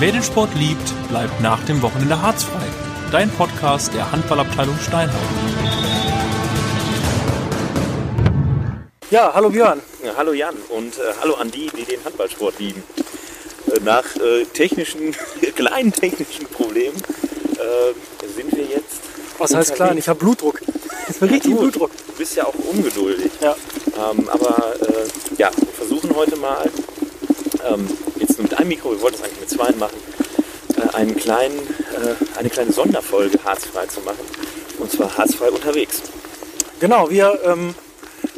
Wer den Sport liebt, bleibt nach dem Wochenende harzfrei. Dein Podcast der Handballabteilung Steinhausen. Ja, hallo Björn. Ja, hallo Jan und äh, hallo an die, die den Handballsport lieben. Äh, nach äh, technischen, kleinen technischen Problemen äh, sind wir jetzt. Was heißt klein? Ich habe Blutdruck. Ich habe richtig gut. Blutdruck. Du bist ja auch ungeduldig. Ja. Ähm, aber äh, ja, wir versuchen heute mal, ähm, jetzt nur mit einem Mikro, wir wollten es eigentlich mit zwei machen, äh, einen kleinen, äh, eine kleine Sonderfolge harzfrei zu machen. Und zwar harzfrei unterwegs. Genau, wir ähm,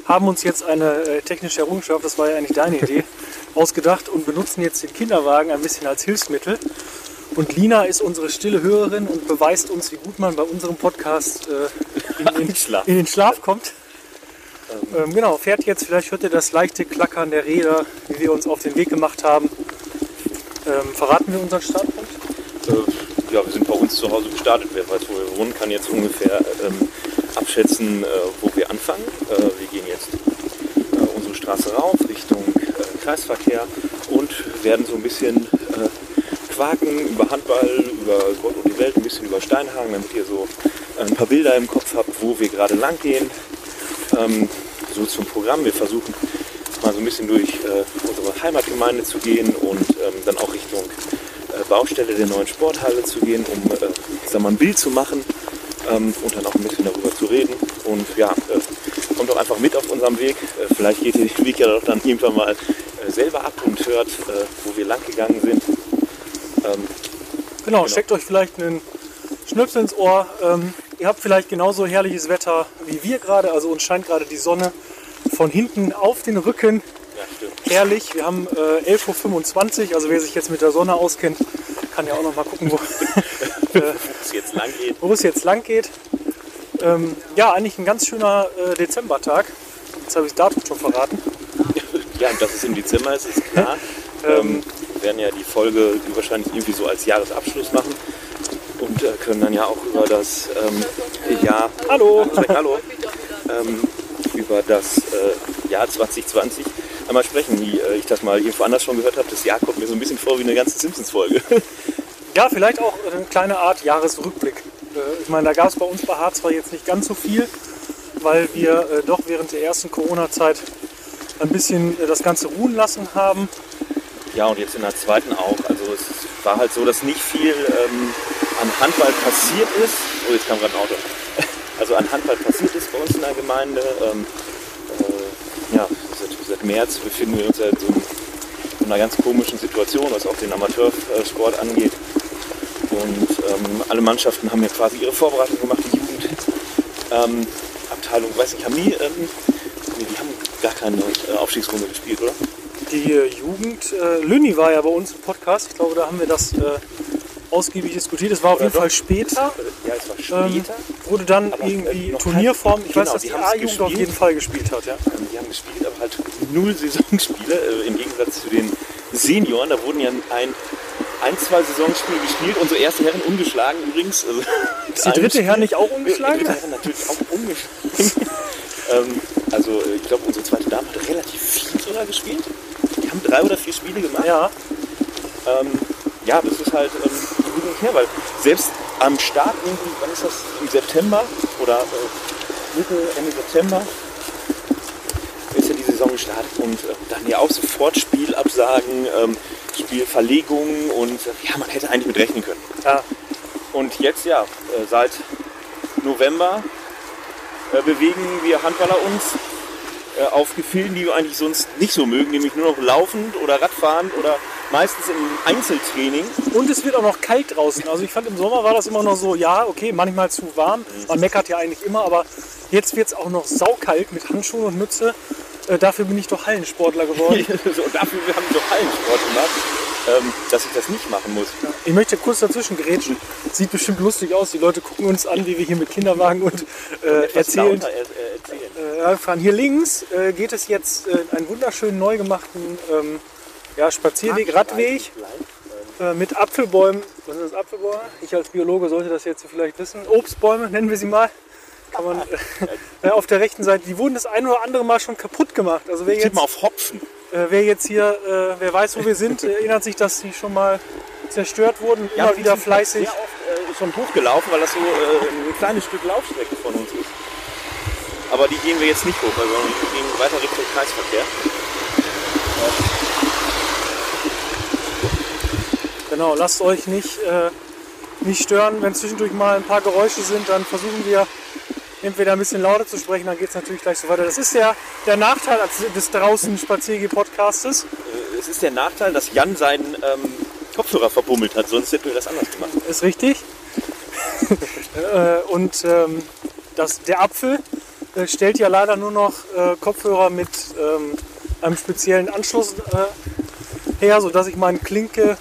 haben uns jetzt eine äh, technische Errungenschaft, das war ja eigentlich deine Idee, ausgedacht und benutzen jetzt den Kinderwagen ein bisschen als Hilfsmittel. Und Lina ist unsere stille Hörerin und beweist uns, wie gut man bei unserem Podcast äh, in, den, in den Schlaf kommt. Ähm, genau, fährt jetzt, vielleicht hört ihr das leichte Klackern der Räder, wie wir uns auf den Weg gemacht haben. Ähm, verraten wir unseren Startpunkt? Äh, ja, wir sind bei uns zu Hause gestartet. Wer weiß, wo wir wohnen, kann jetzt ungefähr ähm, abschätzen, äh, wo wir anfangen. Äh, wir gehen jetzt äh, unsere Straße rauf Richtung äh, Kreisverkehr und werden so ein bisschen äh, quaken über Handball, über Gott und die Welt, ein bisschen über Steinhagen, damit ihr so ein paar Bilder im Kopf habt, wo wir gerade lang gehen. Ähm, so zum Programm. Wir versuchen mal so ein bisschen durch äh, unsere Heimatgemeinde zu gehen und ähm, dann auch Richtung äh, Baustelle der neuen Sporthalle zu gehen, um äh, ich sag mal, ein Bild zu machen ähm, und dann auch ein bisschen darüber zu reden. Und ja, äh, kommt doch einfach mit auf unserem Weg. Äh, vielleicht geht ihr den Weg ja doch dann irgendwann mal äh, selber ab und hört, wo wir lang gegangen sind. Ähm, Genau, steckt euch vielleicht einen Schnipsel ins Ohr. Ähm, ihr habt vielleicht genauso herrliches Wetter wie wir gerade. Also uns scheint gerade die Sonne von hinten auf den Rücken. ja, stimmt. Herrlich. Wir haben äh, 11.25 Uhr. Also wer sich jetzt mit der Sonne auskennt, kann ja auch noch mal gucken, wo, Wo es jetzt lang geht. wo es jetzt lang geht. Ähm, ja, eigentlich ein ganz schöner äh, Dezembertag. Jetzt habe ich das Datum schon verraten. Ja, und dass es im Dezember ist, ist klar. ähm, wir werden ja die Folge wahrscheinlich irgendwie so als Jahresabschluss machen und äh, können dann ja auch über das ähm, Jahr. Hallo. Hallo. Ähm, über das äh, Jahr 2020 einmal sprechen, wie äh, ich das mal irgendwo anders schon gehört habe. Das Jahr kommt mir so ein bisschen vor wie eine ganze Simpsons-Folge. Ja, vielleicht auch eine kleine Art Jahresrückblick. Äh, Ich meine, da gab es bei uns bei Harz zwar jetzt nicht ganz so viel, weil wir äh, doch während der ersten Corona-Zeit ein bisschen äh, das Ganze ruhen lassen haben. Ja, und jetzt in der zweiten auch. Also es war halt so, dass nicht viel ähm, an Handball passiert ist. Oh, jetzt kam gerade ein Auto. Also an Handball passiert ist bei uns in der Gemeinde. Ähm, äh, ja, seit, seit März befinden wir uns ja in so, einer ganz komischen Situation, was auch den Amateursport angeht. Und ähm, alle Mannschaften haben ja quasi ihre Vorbereitung gemacht, die Jugendabteilung, ähm, weiß nicht, haben die, ähm, nee, die haben gar keine äh, Aufstiegsrunde gespielt, oder? Die äh, Jugend, äh, Lünni war ja bei uns im Podcast. Ich glaube, da haben wir das äh, ausgiebig diskutiert. Es war auf jeden? Fall später. Ja, es war Ähm, später. wurde dann äh, irgendwie Turnierform. Ich genau, weiß, dass die A-Jugend auf jeden Fall gespielt hat. Ja. Ähm, Die haben gespielt, aber halt null Saisonspiele. Äh, Im Gegensatz zu den Senioren. Da wurden ja ein, ein zwei Saisonspiele gespielt. Unsere erste Herren ungeschlagen übrigens. Also, Ist die dritte Herr nicht auch ungeschlagen? Die dritte Herren natürlich auch ungeschlagen. ähm, also äh, ich glaube, unsere zweite Dame hat relativ viel sogar gespielt. Die haben drei oder vier Spiele gemacht. Ja, Ähm, ja, es ist halt ähm, hin und her, weil selbst am Start irgendwie, wann ist das? Im September oder äh, Mitte, Ende September ist ja die Saison gestartet und äh, dann ja auch sofort Spielabsagen, ähm, Spielverlegungen und äh, ja, man hätte eigentlich mit rechnen können. ja. Und jetzt ja, äh, seit November äh, bewegen wir Handballer uns äh, auf Gefilden, die wir eigentlich sonst nicht so mögen, nämlich nur noch laufend oder Radfahren oder meistens im Einzeltraining. Und es wird auch noch kalt draußen. Also ich fand im Sommer war das immer noch so, ja, okay, manchmal zu warm. Man meckert ja eigentlich immer, aber jetzt wird es auch noch saukalt mit Handschuhen und Mütze. Äh, dafür bin ich doch Hallensportler geworden. so, und dafür haben wir doch Hallensport gemacht, ähm, dass ich das nicht machen muss. Ich möchte kurz dazwischen grätschen. Sieht bestimmt lustig aus. Die Leute gucken uns an, wie wir hier mit Kinderwagen und äh, erzählen. äh, erzählen. Äh, fahren hier links äh, geht es jetzt äh, einen wunderschönen neu gemachten ähm, ja, Spazierweg, Radweg äh, mit Apfelbäumen. Was sind das Apfelbäume? Ich als Biologe sollte das jetzt vielleicht wissen. Obstbäume nennen wir sie mal. Kann man äh, auf der rechten Seite. Die wurden das ein oder andere Mal schon kaputt gemacht. Also wer jetzt, mal auf Hopfen. äh, wer jetzt hier, äh, wer weiß, wo wir sind, erinnert sich, dass sie schon mal zerstört wurden, Ja, immer wir wieder sind fleißig. Sehr oft äh, schon hochgelaufen, weil das so äh, ein kleines Stück Laufstrecke von uns ist. Aber die gehen wir jetzt nicht hoch, weil wir gehen weiter Richtung Kreisverkehr. Genau, lasst euch nicht, äh, nicht stören. Wenn zwischendurch mal ein paar Geräusche sind, dann versuchen wir entweder ein bisschen lauter zu sprechen, dann geht es natürlich gleich so weiter. Das ist ja der Nachteil des draußen Spaziergeh-Podcastes. Äh, es ist der Nachteil, dass Jan seinen ähm, Kopfhörer verbummelt hat, sonst hätten wir das anders gemacht. Ist richtig. äh, und ähm, das, der Apfel äh, stellt ja leider nur noch äh, Kopfhörer mit ähm, einem speziellen Anschluss äh, her, sodass ich meine Klinke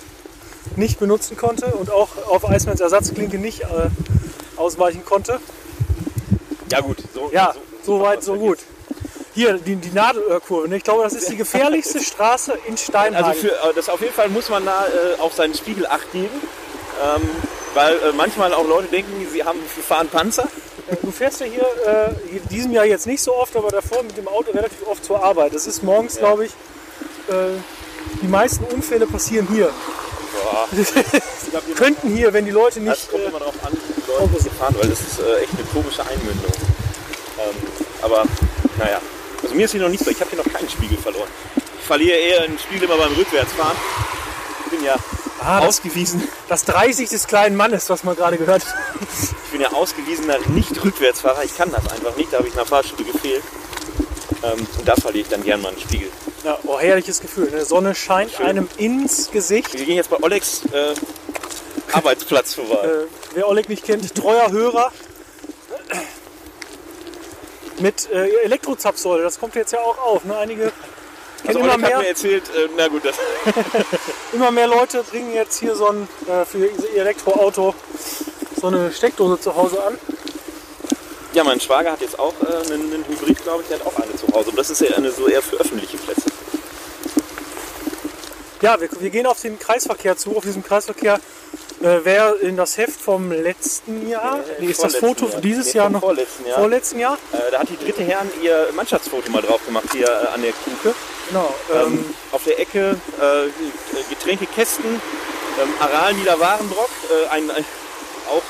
nicht benutzen konnte und auch auf Eismans Ersatzklinke nicht äh, ausweichen konnte. Ja gut, so, Ja, so weit, so gut. Hier, die, die Nadelöhrkurve. ne? Ich glaube, das ist die gefährlichste Straße in Steinhagen. Also für äh, das auf jeden Fall muss man da äh, auf seinen Spiegel acht geben, ähm, weil äh, manchmal auch Leute denken, sie haben sie fahren Panzer. Du fährst ja hier äh, in diesem Jahr jetzt nicht so oft, aber davor mit dem Auto relativ oft zur Arbeit. Das ist morgens, Ja. glaube ich, äh, die meisten Unfälle passieren hier. Boah, Könnten hier, wenn die Leute das nicht. kommt Äh, immer darauf an, wie die Leute hier fahren, weil das ist äh, echt eine komische Einmündung. Ähm, aber naja, also mir ist hier noch nicht so, ich habe hier noch keinen Spiegel verloren. Ich verliere eher einen Spiegel immer beim Rückwärtsfahren. Ich bin ja ah, das, ausgewiesen, das 30 des kleinen Mannes, was man gerade gehört hat. ich bin ja ausgewiesener Nicht-Rückwärtsfahrer. Ich kann das einfach nicht, da habe ich in der Fahrschule gefehlt. Ähm, und da verliere ich dann gern mal einen Spiegel. Ja, oh, herrliches Gefühl. Ne? Sonne scheint Schön. einem ins Gesicht. Wir gehen jetzt bei Olex äh, Arbeitsplatz vorbei. Äh, wer Oleg nicht kennt, treuer Hörer. Mit äh, Elektrozapfsäule, das kommt jetzt ja auch auf. Ne? Einige also immer hat mehr. mir erzählt, äh, na gut, das, Immer mehr Leute bringen jetzt hier so ein äh, für ihr Elektroauto so eine Steckdose zu Hause an. ja, mein Schwager hat jetzt auch äh, einen, einen Hybrid, glaube ich, der hat auch eine zu Hause. Aber das ist ja eine so eher für öffentliche Plätze. Ja, wir, wir gehen auf den Kreisverkehr zu. Auf diesem Kreisverkehr äh, wer in das Heft vom letzten Jahr, nee, ist das Foto Jahr. dieses Nee, Jahr noch Vorletzten Jahr. vorletzten Jahr? Äh, da hat die dritte Herren ihr Mannschaftsfoto mal drauf gemacht, hier äh, an der Kuke. Genau. Ähm, Ähm, auf der Ecke äh, Getränkekästen, ähm, Aral Niederwarenbrock, äh, ein, ein, auch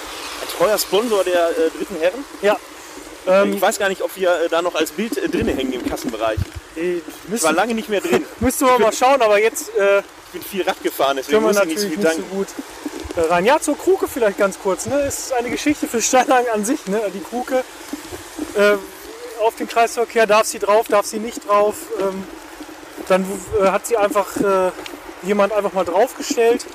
ein treuer Sponsor der äh, dritten Herren. ja. ich Ähm, weiß gar nicht, ob wir äh, da noch als Bild äh, drinnen hängen im Kassenbereich. Ich war lange nicht mehr drin. müssten wir mal schauen, aber jetzt äh, Ich bin viel Rad gefahren, deswegen können wir muss ich nicht so viel nicht so gut äh, rein. Ja, zur Kruke vielleicht ganz kurz. Ne? Ist eine Geschichte für Steinhagen an sich. Ne? Die Kruke äh, auf den Kreisverkehr, darf sie drauf, darf sie nicht drauf. Ähm, dann äh, hat sie einfach äh, jemand einfach mal draufgestellt.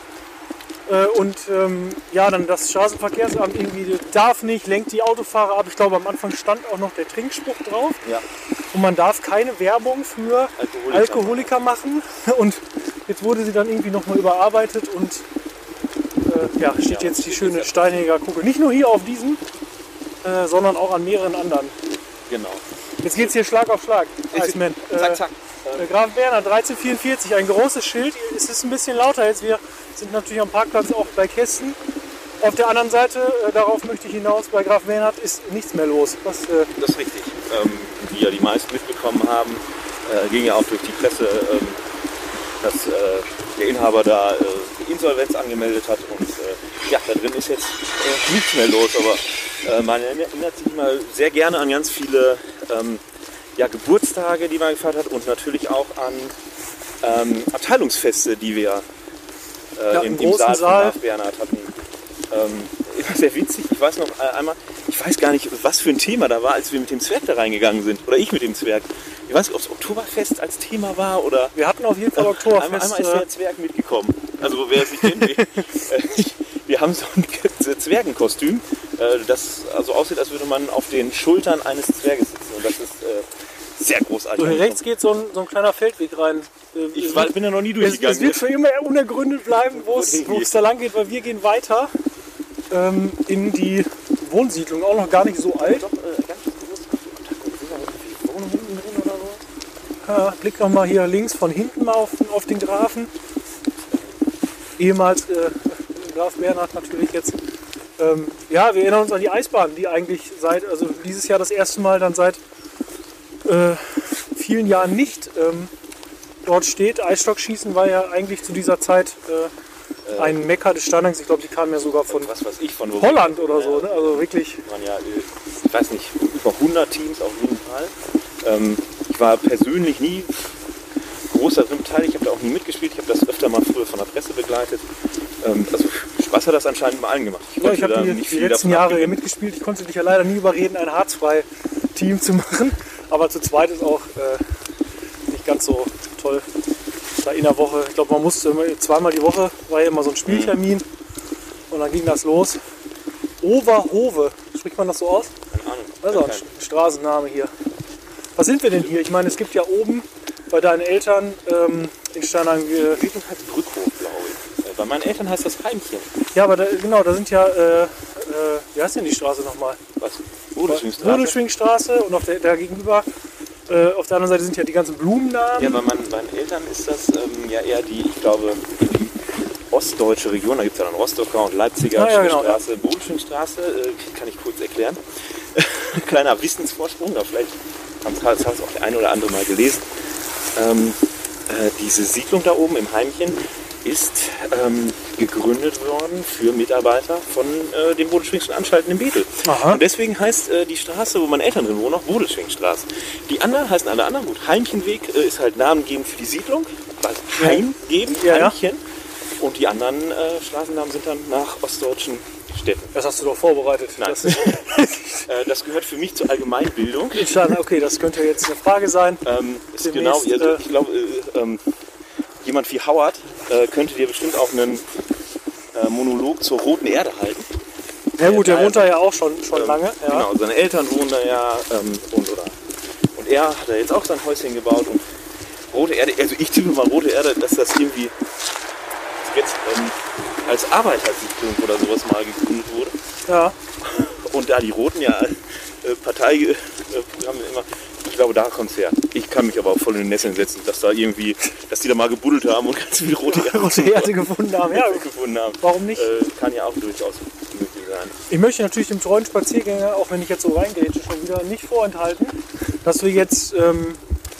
Äh, und ähm, ja, dann das Straßenverkehrsamt irgendwie darf nicht, lenkt die Autofahrer ab. Ich glaube, am Anfang stand auch noch der Trinkspruch drauf. Ja. Und man darf keine Werbung für Alkoholiker. Alkoholiker machen. Und jetzt wurde sie dann irgendwie nochmal überarbeitet und äh, ja, steht Ja, jetzt die schöne Steinjäger Kugel. Nicht nur hier auf diesem, äh, sondern auch an mehreren anderen. Genau. Jetzt geht's hier Schlag auf Schlag. Iceman. Zack, zack. Äh, Graf Berner 1344, ein großes Schild. Es ist ein bisschen lauter jetzt. Wir sind natürlich am Parkplatz auch bei Kästen. Auf der anderen Seite, äh, darauf möchte ich hinaus, bei Graf Bernhard ist nichts mehr los. Was, äh, Das ist richtig. Ähm, wie ja die meisten mitbekommen haben, äh, ging ja auch durch die Presse, ähm, dass äh, der Inhaber da äh, Insolvenz angemeldet hat und äh, ja, da drin ist jetzt nichts mehr los. Aber man erinnert sich immer sehr gerne an ganz viele ähm, ja, Geburtstage, die man gefeiert hat und natürlich auch an ähm, Abteilungsfeste, die wir äh, Ja, im, im im Saal von Saal. Graf Bernhard hatten. Ähm, sehr witzig. Ich weiß noch äh, einmal, ich weiß gar nicht, was für ein Thema da war, als wir mit dem Zwerg da reingegangen sind. Oder ich mit dem Zwerg. Ich weiß nicht, ob es Oktoberfest als Thema war oder. wir hatten auf jeden Fall Einmal, Oktoberfest. einmal ist äh, der Zwerg mitgekommen. Also wer es nicht kennt, wir, äh, wir haben so ein Zwergenkostüm, äh, das also aussieht, als würde man auf den Schultern eines Zwerges sitzen. Und das ist äh, sehr großartig. So, hier rechts geht so ein, so ein kleiner Feldweg rein. Äh, ich es war, wird- bin da noch nie es, durchgegangen. es wird für immer unergründet bleiben, wo es es da lang geht, weil wir gehen weiter ähm, in die Wohnsiedlung, auch noch gar nicht so alt. Doch, äh? Ja, blick noch mal hier links von hinten mal auf, auf den Grafen. Ehemals äh, Graf Bernhard natürlich jetzt. Ähm, ja, wir erinnern uns an die Eisbahn, die eigentlich seit, also dieses Jahr das erste Mal dann seit äh, vielen Jahren nicht ähm, dort steht. Eisstockschießen war ja eigentlich zu dieser Zeit äh, ein Mekka des Steinhangs. Ich glaube, die kamen ja sogar von was weiß ich, von Holland oder so. Ne? Also wirklich. waren ja, äh, ich weiß nicht, über 100 Teams auf jeden Fall. Ähm, ich war persönlich nie großer darin beteiligt, ich habe da auch nie mitgespielt, ich habe das öfter mal früher von der Presse begleitet. Ähm, also Spaß hat das anscheinend bei allen gemacht. Ja, konnte ich habe die, nicht die letzten Jahre abgewinnen. mitgespielt. Ich konnte dich ja leider nie überreden, ein Harzfrei-Team zu machen. Aber zu zweit ist auch äh, nicht ganz so toll. Da in der Woche, ich glaube, man musste immer, zweimal die Woche, war ja immer so ein Spieltermin. Und dann ging das los. Overhove, spricht man das so aus? Keine Ahnung. Auch ein Straßenname hier. Was sind wir denn hier? Ich meine, es gibt ja oben bei deinen Eltern ähm, in Steinheim. Äh, Brückhof, glaube ich. Äh, Bei meinen Eltern heißt das Heimchen. ja, aber da, genau, da sind ja. Äh, äh, wie heißt denn die Straße nochmal? Was? Bodeschwingstraße? Bodeschwingstraße und auf der, da gegenüber, äh, auf der anderen Seite sind ja die ganzen Blumennamen. Ja, bei meinen, meinen Eltern ist das ähm, ja eher die, ich glaube, die ostdeutsche Region. Da gibt es ja dann Rostocker und Leipziger Ah, ja, genau, Straße, Bodenschwingstraße. Äh, kann ich kurz erklären. Kleiner Wissensvorsprung, da vielleicht haben es auch der eine oder andere mal gelesen. Ähm, äh, diese Siedlung da oben im Heimchen ist ähm, gegründet worden für Mitarbeiter von äh, den Bodenschwingschen Anstalten in Bethel. Aha. Und deswegen heißt äh, die Straße, wo meine Eltern drin wohnen, auch Bodelschwingstraße. Die anderen heißen alle anderen gut. Heimchenweg äh, ist halt namengebend für die Siedlung, also heimgebend, Ja, ja. Heimchen. Und die anderen äh, Straßennamen sind dann nach ostdeutschen Städten. Das hast du doch vorbereitet. Nein. Das, Äh, das gehört für mich zur Allgemeinbildung. Okay, das könnte jetzt eine Frage sein. Ähm, genau, also ich glaube, äh, ähm, jemand wie Howard äh, könnte dir bestimmt auch einen äh, Monolog zur Roten Erde halten. Ja gut, der wohnt da ja auch schon, schon Ähm, lange. Ja. Genau, seine Eltern wohnen da ja ähm, und, oder, und er hat da jetzt auch sein Häuschen gebaut und Rote Erde, also ich tippe mal Rote Erde, dass das irgendwie jetzt ähm, als Arbeitersiedlung oder sowas mal gegründet wurde. Ja. Und da die Roten ja äh, Parteiprogramme immer, ich glaube, da kommt es her. Ich kann mich aber auch voll in den Nesseln setzen, dass da irgendwie, dass die da mal gebuddelt haben und ganz viel rote Erde, Rote Erde gefunden haben. Ja, gefunden haben. warum nicht? Äh, kann ja auch durchaus möglich sein. Ich möchte natürlich dem treuen Spaziergänger, auch wenn ich jetzt so reingrätsche, schon wieder nicht vorenthalten, dass wir jetzt ähm,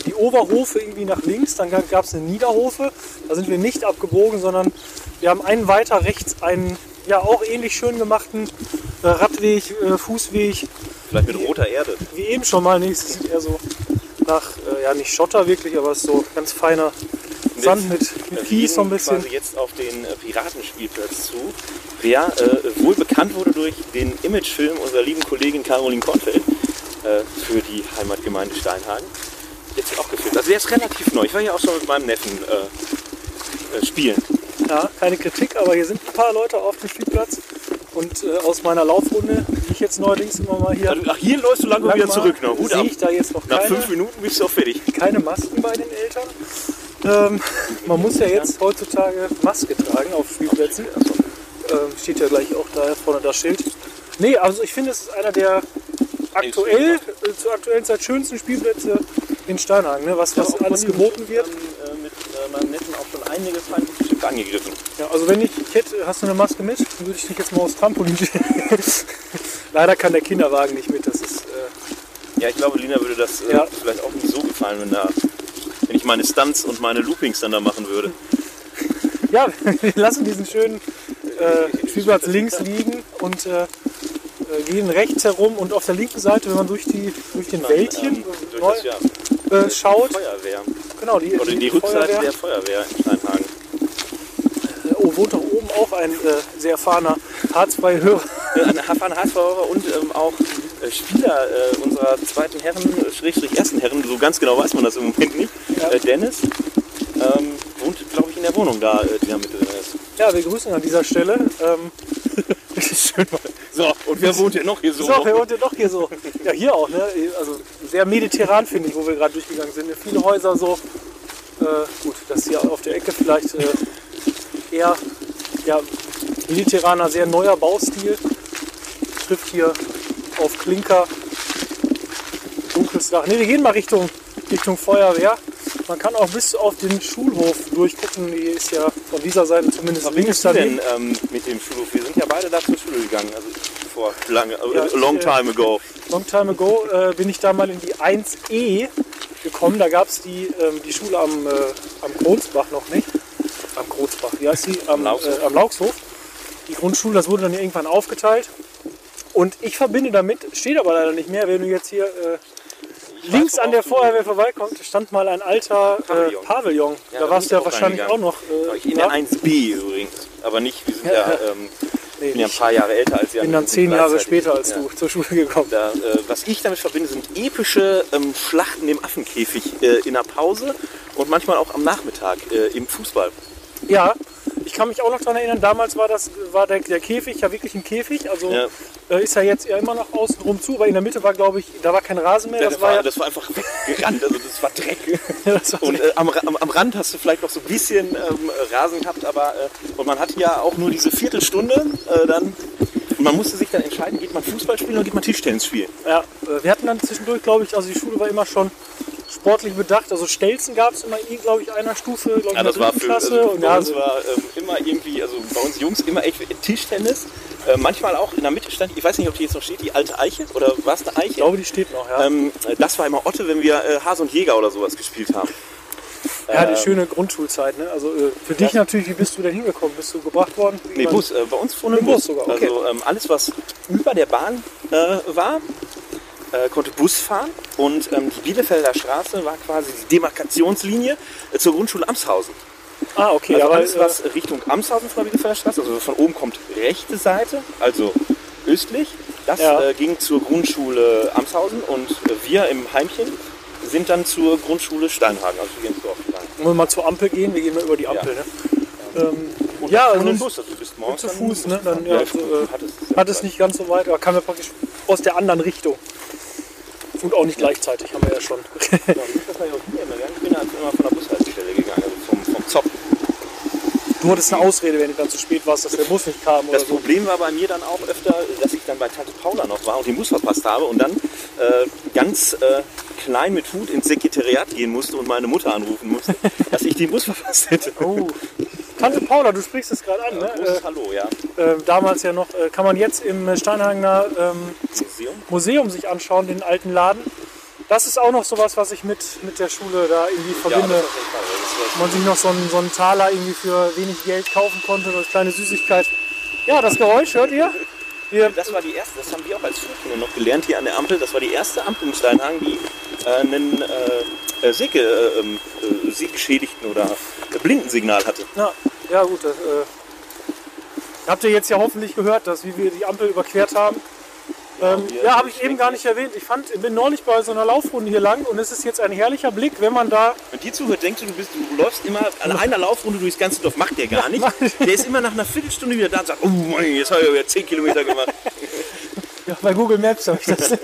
die Oberhofe irgendwie nach links, dann gab es eine Niederhofe, da sind wir nicht abgebogen, sondern wir haben einen weiter rechts einen ja auch ähnlich schön gemachten äh, Radweg, äh, Fußweg, Vielleicht mit roter Erde. wie eben schon mal. Nee, es sieht eher so nach, äh, ja nicht Schotter wirklich, aber es ist so ganz feiner Sand mit, mit Kies so ein bisschen. quasi jetzt auf den äh, Piratenspielplatz zu, der äh, wohl bekannt wurde durch den Imagefilm unserer lieben Kollegin Caroline Kornfeld äh, für die Heimatgemeinde Steinhagen. Jetzt auch gefilmt. Also der ist relativ neu. Ich war ja auch schon mit meinem Neffen spielen. Ja, keine Kritik, aber hier sind ein paar Leute auf dem Spielplatz. Und äh, aus meiner Laufrunde, die ich jetzt neuerdings immer mal hier ach, hier läufst du langsam lang wieder zurück. Ne? Hut ab. ich da jetzt noch Nach keine, fünf Minuten bist du auch fertig. keine Masken bei den Eltern. Ähm, man muss ja jetzt heutzutage Maske tragen auf Spielplätzen. Ähm, steht ja gleich auch da vorne das Schild. Nee, also ich finde, es ist einer der aktuell, äh, zur aktuellen Zeit schönsten Spielplätze in Steinhagen, ne? was, was alles geboten wird. Ähm, äh, mit äh, meinem Neffen auch schon einige angegriffen. Ja, also wenn ich, ich hätte, hast du eine Maske mit, dann würde ich dich jetzt mal aufs Trampolin stellen. Leider kann der Kinderwagen nicht mit, das ist... Äh, Ja, ich glaube, Lina würde das äh, Ja. vielleicht auch nicht so gefallen, wenn, da, wenn ich meine Stunts und meine Loopings dann da machen würde. Ja, wir lassen diesen schönen äh, Spielplatz links liegen und äh, äh, gehen rechts herum und auf der linken Seite, wenn man durch, die, durch den Wäldchen Ähm, durch neu, das, ja, äh, schaut, Feuerwehr. genau, die, Oder die, Rückseite Feuerwehr, der Feuerwehr in Steinhagen. Oh, wohnt da oben auch ein äh, sehr erfahrener Harzfrei-Hörer. Äh, Ein Hafan Harzfahrer und ähm, auch äh, Spieler äh, unserer zweiten Herren, äh, Schrägstrich ersten Herren, so ganz genau weiß man das im Moment nicht. Ja. Äh, Dennis ähm, wohnt, glaube ich, in der Wohnung da, äh, die da mit drin ist. Ja, wir grüßen an dieser Stelle. Ähm, schön mal. So, und wer wohnt denn noch hier so? So, wer wohnt denn doch hier so? Ja, hier auch, ne? Also sehr mediterran finde ich, wo wir gerade durchgegangen sind. Viele Häuser so. Äh, gut, das hier auf der Ecke vielleicht äh, eher ja, mediterraner, sehr neuer Baustil. Trifft hier auf Klinker. Dunkles Dach. Ne, wir gehen mal Richtung, Richtung Feuerwehr. Man kann auch bis auf den Schulhof durchgucken. Die ist ja von dieser Seite zumindest Wie links du denn ähm, mit dem Schulhof? Wir sind ja beide da zur Schule gegangen, also vor lange, Ja, long äh, time ago. Long time ago äh, bin ich da mal in die 1E gekommen. Da gab es die, ähm, die Schule am, äh, am Kronsbach noch nicht. Am Großbach, wie heißt die? Am, Lauchshof. Äh, am Lauchshof. Die Grundschule, das wurde dann irgendwann aufgeteilt. Und ich verbinde damit, steht aber leider nicht mehr, wenn du jetzt hier äh, links an der Feuerwehr vorbeikommst, stand mal ein alter Pavillon. Äh, Pavillon. Ja, da da warst du ich ja wahrscheinlich auch noch. Äh, Ich in der ja? 1b übrigens. Aber nicht, wir sind ja, Ja, ähm, Nee, bin ja ein ich paar Jahre älter als ihr. bin dann zehn Jahre später als du zur Schule gekommen. Da, äh, was ich damit verbinde, sind epische ähm, Schlachten im Affenkäfig äh, in der Pause und manchmal auch am Nachmittag äh, im Fußball. Ja, ich kann mich auch noch daran erinnern, damals war, das, war der, der Käfig ja wirklich ein Käfig. Also Ja. äh, ist ja jetzt ja immer noch außen rum zu, aber in der Mitte war, glaube ich, da war kein Rasen mehr. Ja, Das das, war ja, das war einfach weggerannt, also das war Dreck. das war Und äh, am, am, am Rand hast du vielleicht noch so ein bisschen ähm, Rasen gehabt, aber äh, und man hatte ja auch nur diese Viertelstunde äh, dann. Und man musste sich dann entscheiden, geht man Fußball spielen oder geht man Tischtennis spielen. Ja, äh, wir hatten dann zwischendurch, glaube ich, also die Schule war immer schon sportlich bedacht. Also Stelzen gab es immer, glaube ich, einer Stufe, glaube ich, Ja, in der das war für Klasse. also und bei ja, uns war ähm, immer irgendwie, also bei uns Jungs immer echt Tischtennis. Äh, manchmal auch in der Mitte stand, ich weiß nicht, ob die jetzt noch steht, die alte Eiche oder war es eine Eiche? ich glaube, die steht noch, ja. Ähm, das war immer Otte, wenn wir äh, Hase und Jäger oder sowas gespielt haben. ja, die ähm, schöne Grundschulzeit, ne? Also äh, für dich natürlich, wie bist du denn hingekommen? Bist du gebracht worden? Nee, Bus, äh, bei uns vorne Im Bus. Bus sogar, okay. Also ähm, alles, was über der Bahn äh, war, äh, konnte Bus fahren. Und ähm, die Bielefelder Straße war quasi die Demarkationslinie äh, zur Grundschule Amshausen. Ah, okay, Also aber alles, äh, was Richtung Amshausen von der Bielefelder Straße, also von oben kommt rechte Seite, also östlich, das Ja. äh, ging zur Grundschule Amshausen und äh, wir im Heimchen sind dann zur Grundschule Steinhagen, also wir gehen ins Dorf rein. wollen wir mal zur Ampel gehen? Wir gehen mal über die Ampel, ne? Ähm, Und Ja, also den Bus, also du bist morgens zu Fuß, ne? Dann, ja, ja, so, gut, äh, hat es- hat es nicht ganz so weit, aber kam ja praktisch aus der anderen Richtung. Und auch nicht gleichzeitig, haben wir ja schon. Ja, und das war ja auch hier immer gegangen. Ich bin halt immer von der Bushaltestelle gegangen, also vom, vom Zopp. Du hattest eine Ausrede, wenn du dann zu spät warst, dass der Bus nicht kam oder Das so. Problem war bei mir dann auch öfter, dass ich dann bei Tante Paula noch war und den Bus verpasst habe und dann äh, ganz äh, klein mit Hut ins Sekretariat gehen musste und meine Mutter anrufen musste, dass ich den Bus verpasst hätte. Oh. Tante Paula, du sprichst es gerade an, ne? Großes Hallo, ja. Äh, äh, damals ja noch, äh, kann man jetzt im Steinhagener ähm, Museum. Museum sich anschauen, den alten Laden. Das ist auch noch sowas, was ich mit, mit der Schule da irgendwie Ja, verbinde. Das Wo man sich noch so einen, so einen Taler irgendwie für wenig Geld kaufen konnte, so als kleine Süßigkeit. Ja, das Geräusch hört ihr? Wir, das war die erste, das haben wir auch als Schulkinder noch gelernt hier an der Ampel. Das war die erste Ampel in Steinhagen, die äh, einen äh, äh, Sehge, äh, ähm, äh, Sehgeschädigten oder äh, Blindensignal hatte. ja, ja gut, das, äh, habt ihr jetzt ja hoffentlich gehört, dass wie wir die Ampel überquert haben. Ähm, wir- ja, habe ich eben gar nicht erwähnt. Ich fand, bin neulich bei so einer Laufrunde hier lang und es ist jetzt ein herrlicher Blick, wenn man da Wenn dir zuhört, denkst du, du, bist, du läufst immer an einer Laufrunde durchs ganze Dorf. Macht der gar nicht. Der ist immer nach einer Viertelstunde wieder da und sagt, oh Mann, jetzt habe ich wieder 10 Kilometer gemacht. Ja, bei Google Maps habe ich das. äh,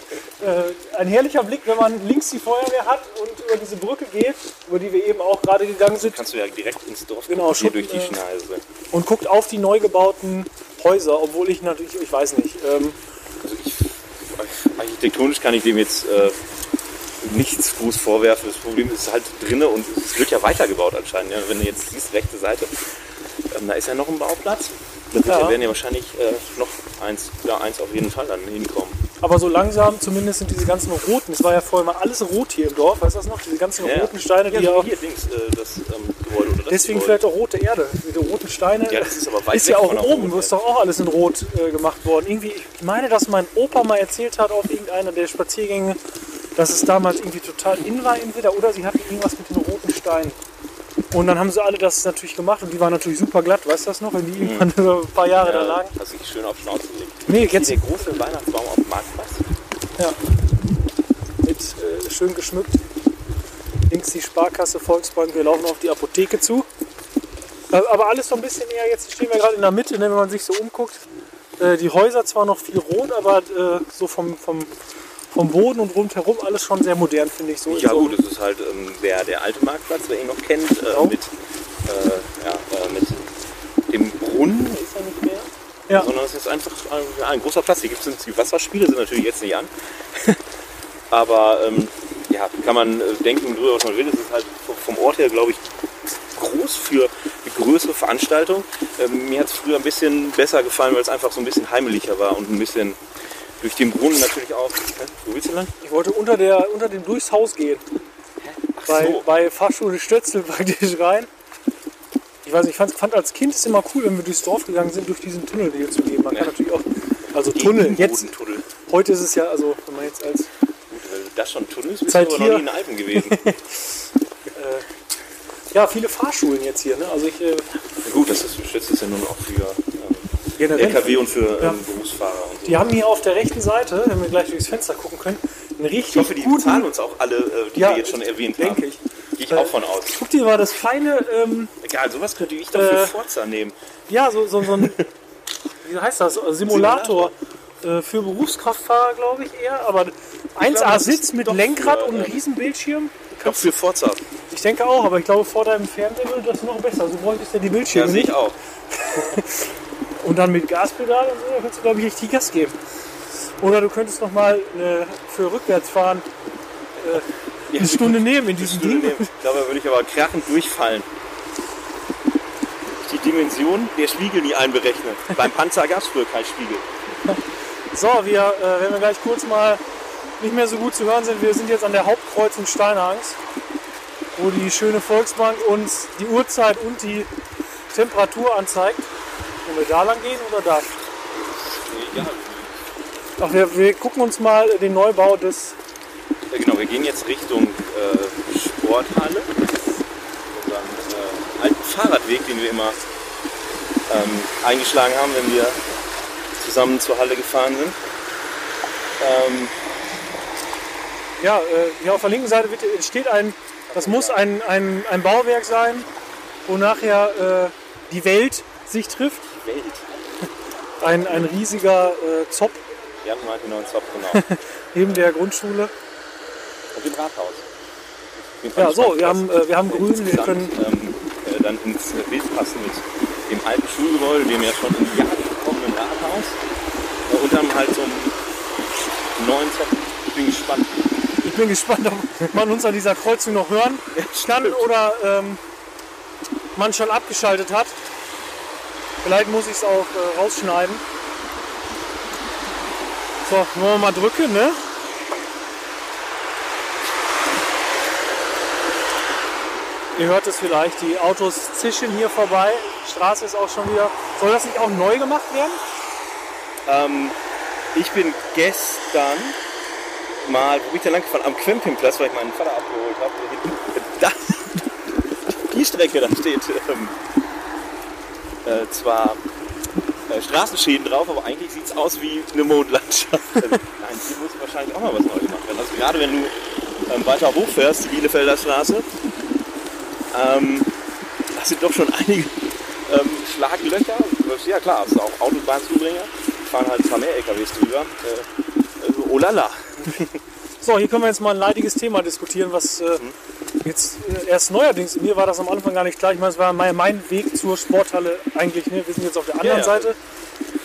ein herrlicher Blick, wenn man links die Feuerwehr hat und über diese Brücke geht, über die wir eben auch gerade gegangen sind, Kannst du ja direkt ins Dorf Genau, Schuppen, durch die äh, Schneise. und guckt auf die neu gebauten Häuser, obwohl ich natürlich, ich weiß nicht. Ähm, Also ich, architektonisch kann ich dem jetzt äh, nichts groß vorwerfen. Das Problem ist halt drinne und es wird ja weitergebaut anscheinend. Ja. Wenn du jetzt siehst, rechte Seite, ähm, da ist ja noch ein Bauplatz. Da wird Ja. ja. werden ja wahrscheinlich äh, noch eins, ja, eins auf jeden Fall dann hinkommen. aber so langsam, zumindest sind diese ganzen roten, es war ja vorher mal alles rot hier im Dorf, weißt du das noch? Diese ganzen Ja, ja. roten Steine, die Ja, ja so auch, hier links äh, das ähm, Gebäude oder das deswegen Gebäude. vielleicht auch rote Erde, diese roten Steine. Ja, das ist aber weit ist ja auch oben, ist doch auch alles in Rot äh, gemacht worden. Irgendwie, ich meine, dass mein Opa mal erzählt hat auf irgendeiner der Spaziergänge, dass es damals irgendwie total in war entweder oder sie hatten irgendwas mit den roten Steinen. Und dann haben sie alle das natürlich gemacht und die waren natürlich super glatt, weißt du das noch, wenn die irgendwann so ein paar Jahre da Mhm. Ja, lagen. hast dich schön auf Schnauze gelegt. Nee, Jetzt jetzt der große Weihnachtsbaum auf dem Marktplatz. ja, mit äh, schön geschmückt. Links die Sparkasse, Volksbank, wir laufen auf die Apotheke zu. Äh, Aber alles so ein bisschen eher, jetzt stehen wir gerade in der Mitte, ne, wenn man sich so umguckt. Äh, die Häuser zwar noch viel rot, aber äh, so vom, vom, vom Boden und rundherum alles schon sehr modern, finde ich. So Ja gut, es ist halt ähm, der, der alte Marktplatz, wer ihn noch kennt, äh, Genau. mit, äh, ja, äh, mit dem Brunnen ist er nicht mehr. Ja. Sondern es ist einfach ein, ein großer Platz. Hier gibt es die Wasserspiele, sind natürlich jetzt nicht an. Aber ähm, ja, kann man äh, denken drüber, was man will. Es ist halt vom- vom Ort her, glaube ich, groß für eine größere Veranstaltung. Ähm, mir hat es früher ein bisschen besser gefallen, weil es einfach so ein bisschen heimelicher war und ein bisschen durch den Brunnen natürlich auch. Hä? Wo willst du lang? Ich wollte unter, der, unter dem durchs Haus gehen. Ach Bei, so. bei Fachschule Stötzel praktisch rein. Ich weiß nicht, ich fand, fand als Kind es immer cool, wenn wir durchs Dorf gegangen sind, durch diesen Tunnel hier zu gehen. Man kann Ja. natürlich auch, also Tunnel, jetzt, heute ist es ja, also wenn man jetzt als, wenn das schon ein Tunnel ist, bist du aber noch nie in Alpen gewesen. ja, viele Fahrschulen jetzt hier, ne? Also ich, äh, Na gut, das ist, schützt es ja nun auch für ähm, generell, LKW und für ähm, Ja. Berufsfahrer und so. die haben hier auf der rechten Seite, wenn wir gleich durchs Fenster gucken können, einen richtig Ich hoffe, die guten, bezahlen uns auch alle, äh, die Ja, wir jetzt schon erwähnt denke haben. ich. Gehe ich Äh, auch von aus. guck dir mal das feine, ähm, Egal, sowas könnte ich doch für äh, Forza nehmen. ja, so, so, so ein, wie heißt das, Simulator, Äh, für Berufskraftfahrer, glaube ich eher, aber 1A glaube, das Sitz ist mit doch Lenkrad für, und einem ähm, riesen Bildschirm. Doch für Forza. Ich denke auch, aber ich glaube, vor deinem Fernseher würde das noch besser. So bräuchtest du ja die Ja, Bildschirme sehe nicht. ich auch. Und dann mit Gaspedal und so, da könntest du, glaube ich, richtig Gas geben. Oder du könntest noch mal eine, für Rückwärtsfahren eine Stunde nehmen in diesem Ding. nehmen. Dabei würde ich aber krachend durchfallen. Die Dimension der Spiegel nie einberechnen. Beim Panzer gab es früher keinen Spiegel. So, wir, äh, wenn wir gleich kurz mal nicht mehr so gut zu hören sind, wir sind jetzt an der Hauptkreuzung Steinhagens, wo die schöne Volksbank uns die Uhrzeit und die Temperatur anzeigt. Wollen wir da lang gehen oder da? Ja, Ach, wir, wir gucken uns mal den Neubau des Ja, genau, wir gehen jetzt Richtung äh, Sporthalle. Unseren äh, alten Fahrradweg, den wir immer ähm, eingeschlagen haben, wenn wir zusammen zur Halle gefahren sind. Ähm, Ja, äh, hier auf der linken Seite wird, steht ein, das muss ein, ein, ein Bauwerk sein, wo nachher äh, die Welt sich trifft. Welt. Ein, ein riesiger äh, Zopp Wir haben neuen Zopf, genau. neben der Grundschule. Und dem Rathaus. Ja, so, wir haben, äh, wir haben Grün, wir können. ähm, äh, dann ins Bild passen mit dem alten Schulgebäude, dem ja schon in die Jahre gekommenen Rathaus. Äh, und dann halt so einem neuen Zopf. Ich bin gespannt. Ich bin gespannt, ob man uns an dieser Kreuzung noch hören kann oder ähm, man schon abgeschaltet hat. Vielleicht muss ich es auch äh, rausschneiden. So, wollen wir mal drücken, ne? Ihr hört es vielleicht, die Autos zischen hier vorbei. Die Straße ist auch schon wieder. Soll das nicht auch neu gemacht werden? Ähm, ich bin gestern mal, wo bin ich denn lang gefahren? Am Campingplatz, weil ich meinen Vater abgeholt habe. Da, die Strecke, da steht ähm, äh, zwar äh, Straßenschäden drauf, aber eigentlich sieht es aus wie eine Mondlandschaft. Also, nein, hier muss wahrscheinlich auch mal was neu gemacht werden. Also gerade wenn du ähm, weiter hochfährst, die Bielefelder Straße, ähm, da sind doch schon einige ähm, Schlaglöcher. Ja klar, es ist auch Autobahnzubringer. Fahren halt ein paar mehr LKWs drüber. Äh, also, oh la la. So, hier können wir jetzt mal ein leidiges Thema diskutieren, was äh, jetzt äh, erst neuerdings, mir war das am Anfang gar nicht klar. Ich meine, es war mein, mein Weg zur Sporthalle eigentlich. Ne? Wir sind jetzt auf der anderen ja. Seite.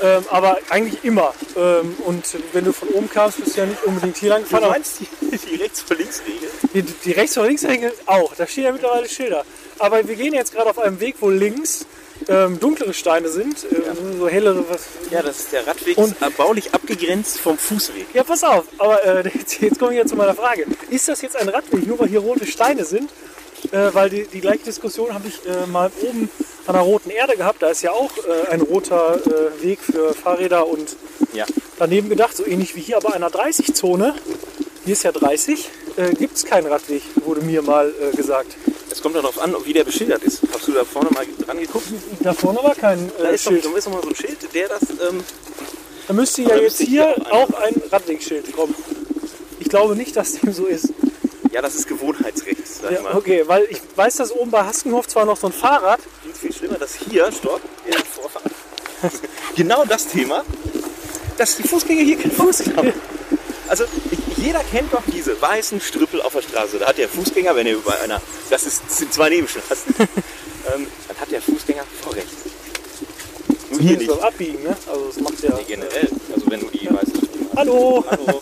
Ähm, aber eigentlich immer. Ähm, und wenn du von oben kamst, bist du ja nicht unbedingt hier lang Du gefahren. aber meinst die, die rechts vor links Regel? Die, die rechts und links Regel auch. Da stehen ja mittlerweile Schilder. Aber wir gehen jetzt gerade auf einem Weg, wo links ähm, dunklere Steine sind, äh, so hellere. Was, Ja, das ist der Radweg, Und- ist baulich abgegrenzt vom Fußweg. Ja, pass auf, aber äh, jetzt, jetzt komme ich ja zu meiner Frage. Ist das jetzt ein Radweg, nur weil hier rote Steine sind? Äh, weil die, die gleiche Diskussion habe ich äh, mal oben an der Roten Erde gehabt. Da ist ja auch äh, ein roter äh, Weg für Fahrräder und Ja. daneben gedacht, so ähnlich wie hier, aber einer 30-Zone. Hier ist ja 30, äh, gibt es keinen Radweg, wurde mir mal äh, gesagt. Es kommt darauf an, wie der beschildert ist. Hast du da vorne mal dran geguckt? Da vorne war kein Da äh, ist, doch, Schild. da ist noch mal so ein Schild, der das. Ähm, Da müsste ja Da jetzt müsste hier auch ein Radwegschild kommen. Ich glaube nicht, dass dem so ist. ja, das ist Gewohnheitsrecht, sag ich Ja, mal. okay, weil ich weiß, dass oben bei Haskenhof zwar noch so ein Fahrrad Viel, viel schlimmer, dass hier, stopp, in der Vorfahrt. genau das Thema, dass die Fußgänger hier keinen Fuß haben. Also ich- jeder kennt doch diese weißen Strüppel auf der Straße. Da hat der Fußgänger, wenn er über einer, das, ist, sind zwei Nebenstraßen, ähm, dann hat der Fußgänger Vorrecht. Nur hier nicht. Abbiegen, ne? Also das macht ja. Nee, generell, also wenn du die weißen Strüppel hast. Hallo! Hallo.